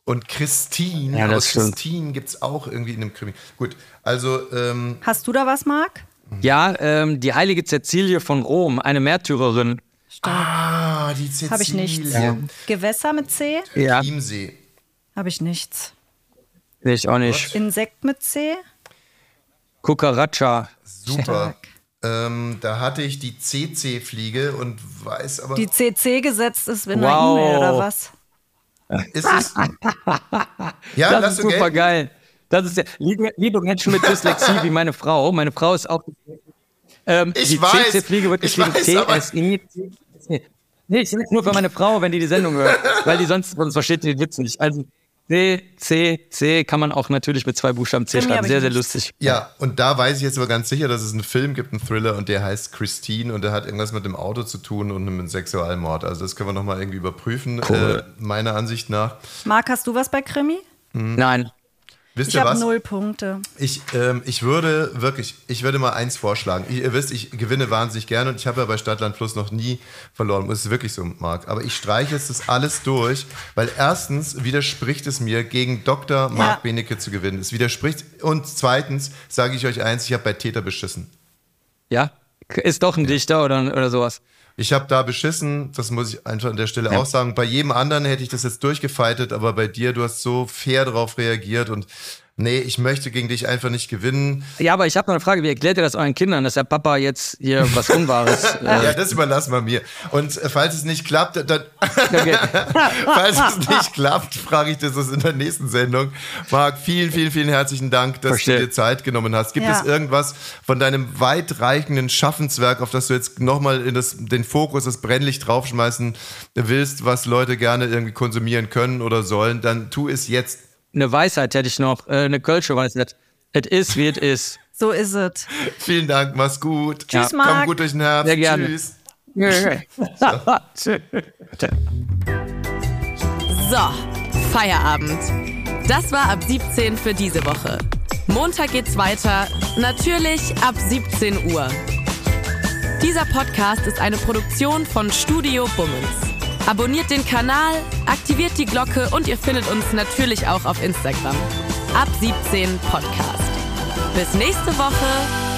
Und Christine, Ja, das aus stimmt. Christine gibt es auch irgendwie in einem Krimi. Gut, also ähm, Hast du da was, Marc? Ja, ähm, die heilige Cäcilie von Rom, eine Märtyrerin. Ah, Ah, die Cäcilie. Habe ich nichts. Ja. Gewässer mit C? Ja, Chiemsee. Habe ich nichts. sehe ich auch nicht. Insekt mit C? Cucaracha. Super. Ähm, da hatte ich die CC-Fliege und weiß aber. Die CC gesetzt ist in einer Wow. E-Mail oder was? ist es. Ja, Das lass ist super gelten. geil. Das ist ja, liebe, liebe Menschen mit Dyslexie wie meine Frau. Meine Frau ist auch. Ähm, Ich die weiß, CC-Fliege wird geschrieben weiß, aber- TSI. Nee, ich nur für meine Frau, wenn die die Sendung hört. Weil die sonst, sonst versteht die den Witz nicht. Also C, C, C kann man auch natürlich mit zwei Buchstaben C schreiben. Sehr, sehr lustig. Ja, und da weiß ich jetzt aber ganz sicher, dass es einen Film gibt, einen Thriller, und der heißt Christine und der hat irgendwas mit dem Auto zu tun und mit Sexualmord. Also das können wir nochmal irgendwie überprüfen, Cool. äh, meiner Ansicht nach. Marc, hast du was bei Krimi? Nein. Wisst Ich ihr habe was? null Punkte. Ich, ähm, ich würde wirklich, ich würde mal eins vorschlagen. Ihr, ihr wisst, ich gewinne wahnsinnig gerne und ich habe ja bei Stadtland Plus noch nie verloren. Das ist wirklich so, Marc. Aber ich streiche jetzt das alles durch, weil erstens widerspricht es mir, gegen Dr. Marc Ja. Benecke zu gewinnen. Es widerspricht. Und zweitens sage ich euch eins, ich habe bei Täter beschissen. Ja? Ist doch ein Dichter oder, oder sowas. Ich habe da beschissen, das muss ich einfach an der Stelle auch sagen. Bei jedem anderen hätte ich das jetzt durchgefeitet, aber bei dir, du hast so fair darauf reagiert und nee, ich möchte gegen dich einfach nicht gewinnen. Ja, aber ich habe noch eine Frage. Wie erklärt ihr das euren Kindern, dass der Papa jetzt hier was Unwahres. Äh, Ja, das überlassen wir mir. Und äh, falls es nicht klappt, dann, okay. falls es nicht klappt, frage ich das in der nächsten Sendung. Marc, vielen, vielen, vielen herzlichen Dank, dass Verstehe. du dir Zeit genommen hast. Gibt Ja. es irgendwas von deinem weitreichenden Schaffenswerk, auf das du jetzt nochmal den Fokus, das Brennlicht draufschmeißen willst, was Leute gerne irgendwie konsumieren können oder sollen, dann tu es jetzt. Eine Weisheit hätte ich noch. Äh, eine Kölsche Weisheit. Es ist, wie es ist. So ist es. Vielen Dank, mach's gut. Tschüss, Komm Marc. gut durch den Herbst. Sehr gerne. Tschüss. So, Feierabend. Das war ab 17 für diese Woche. Montag geht's weiter, natürlich ab 17 Uhr. Dieser Podcast ist eine Produktion von Studio Bummens. Abonniert den Kanal, aktiviert die Glocke und ihr findet uns natürlich auch auf Instagram. Ab 17 Podcast. Bis nächste Woche.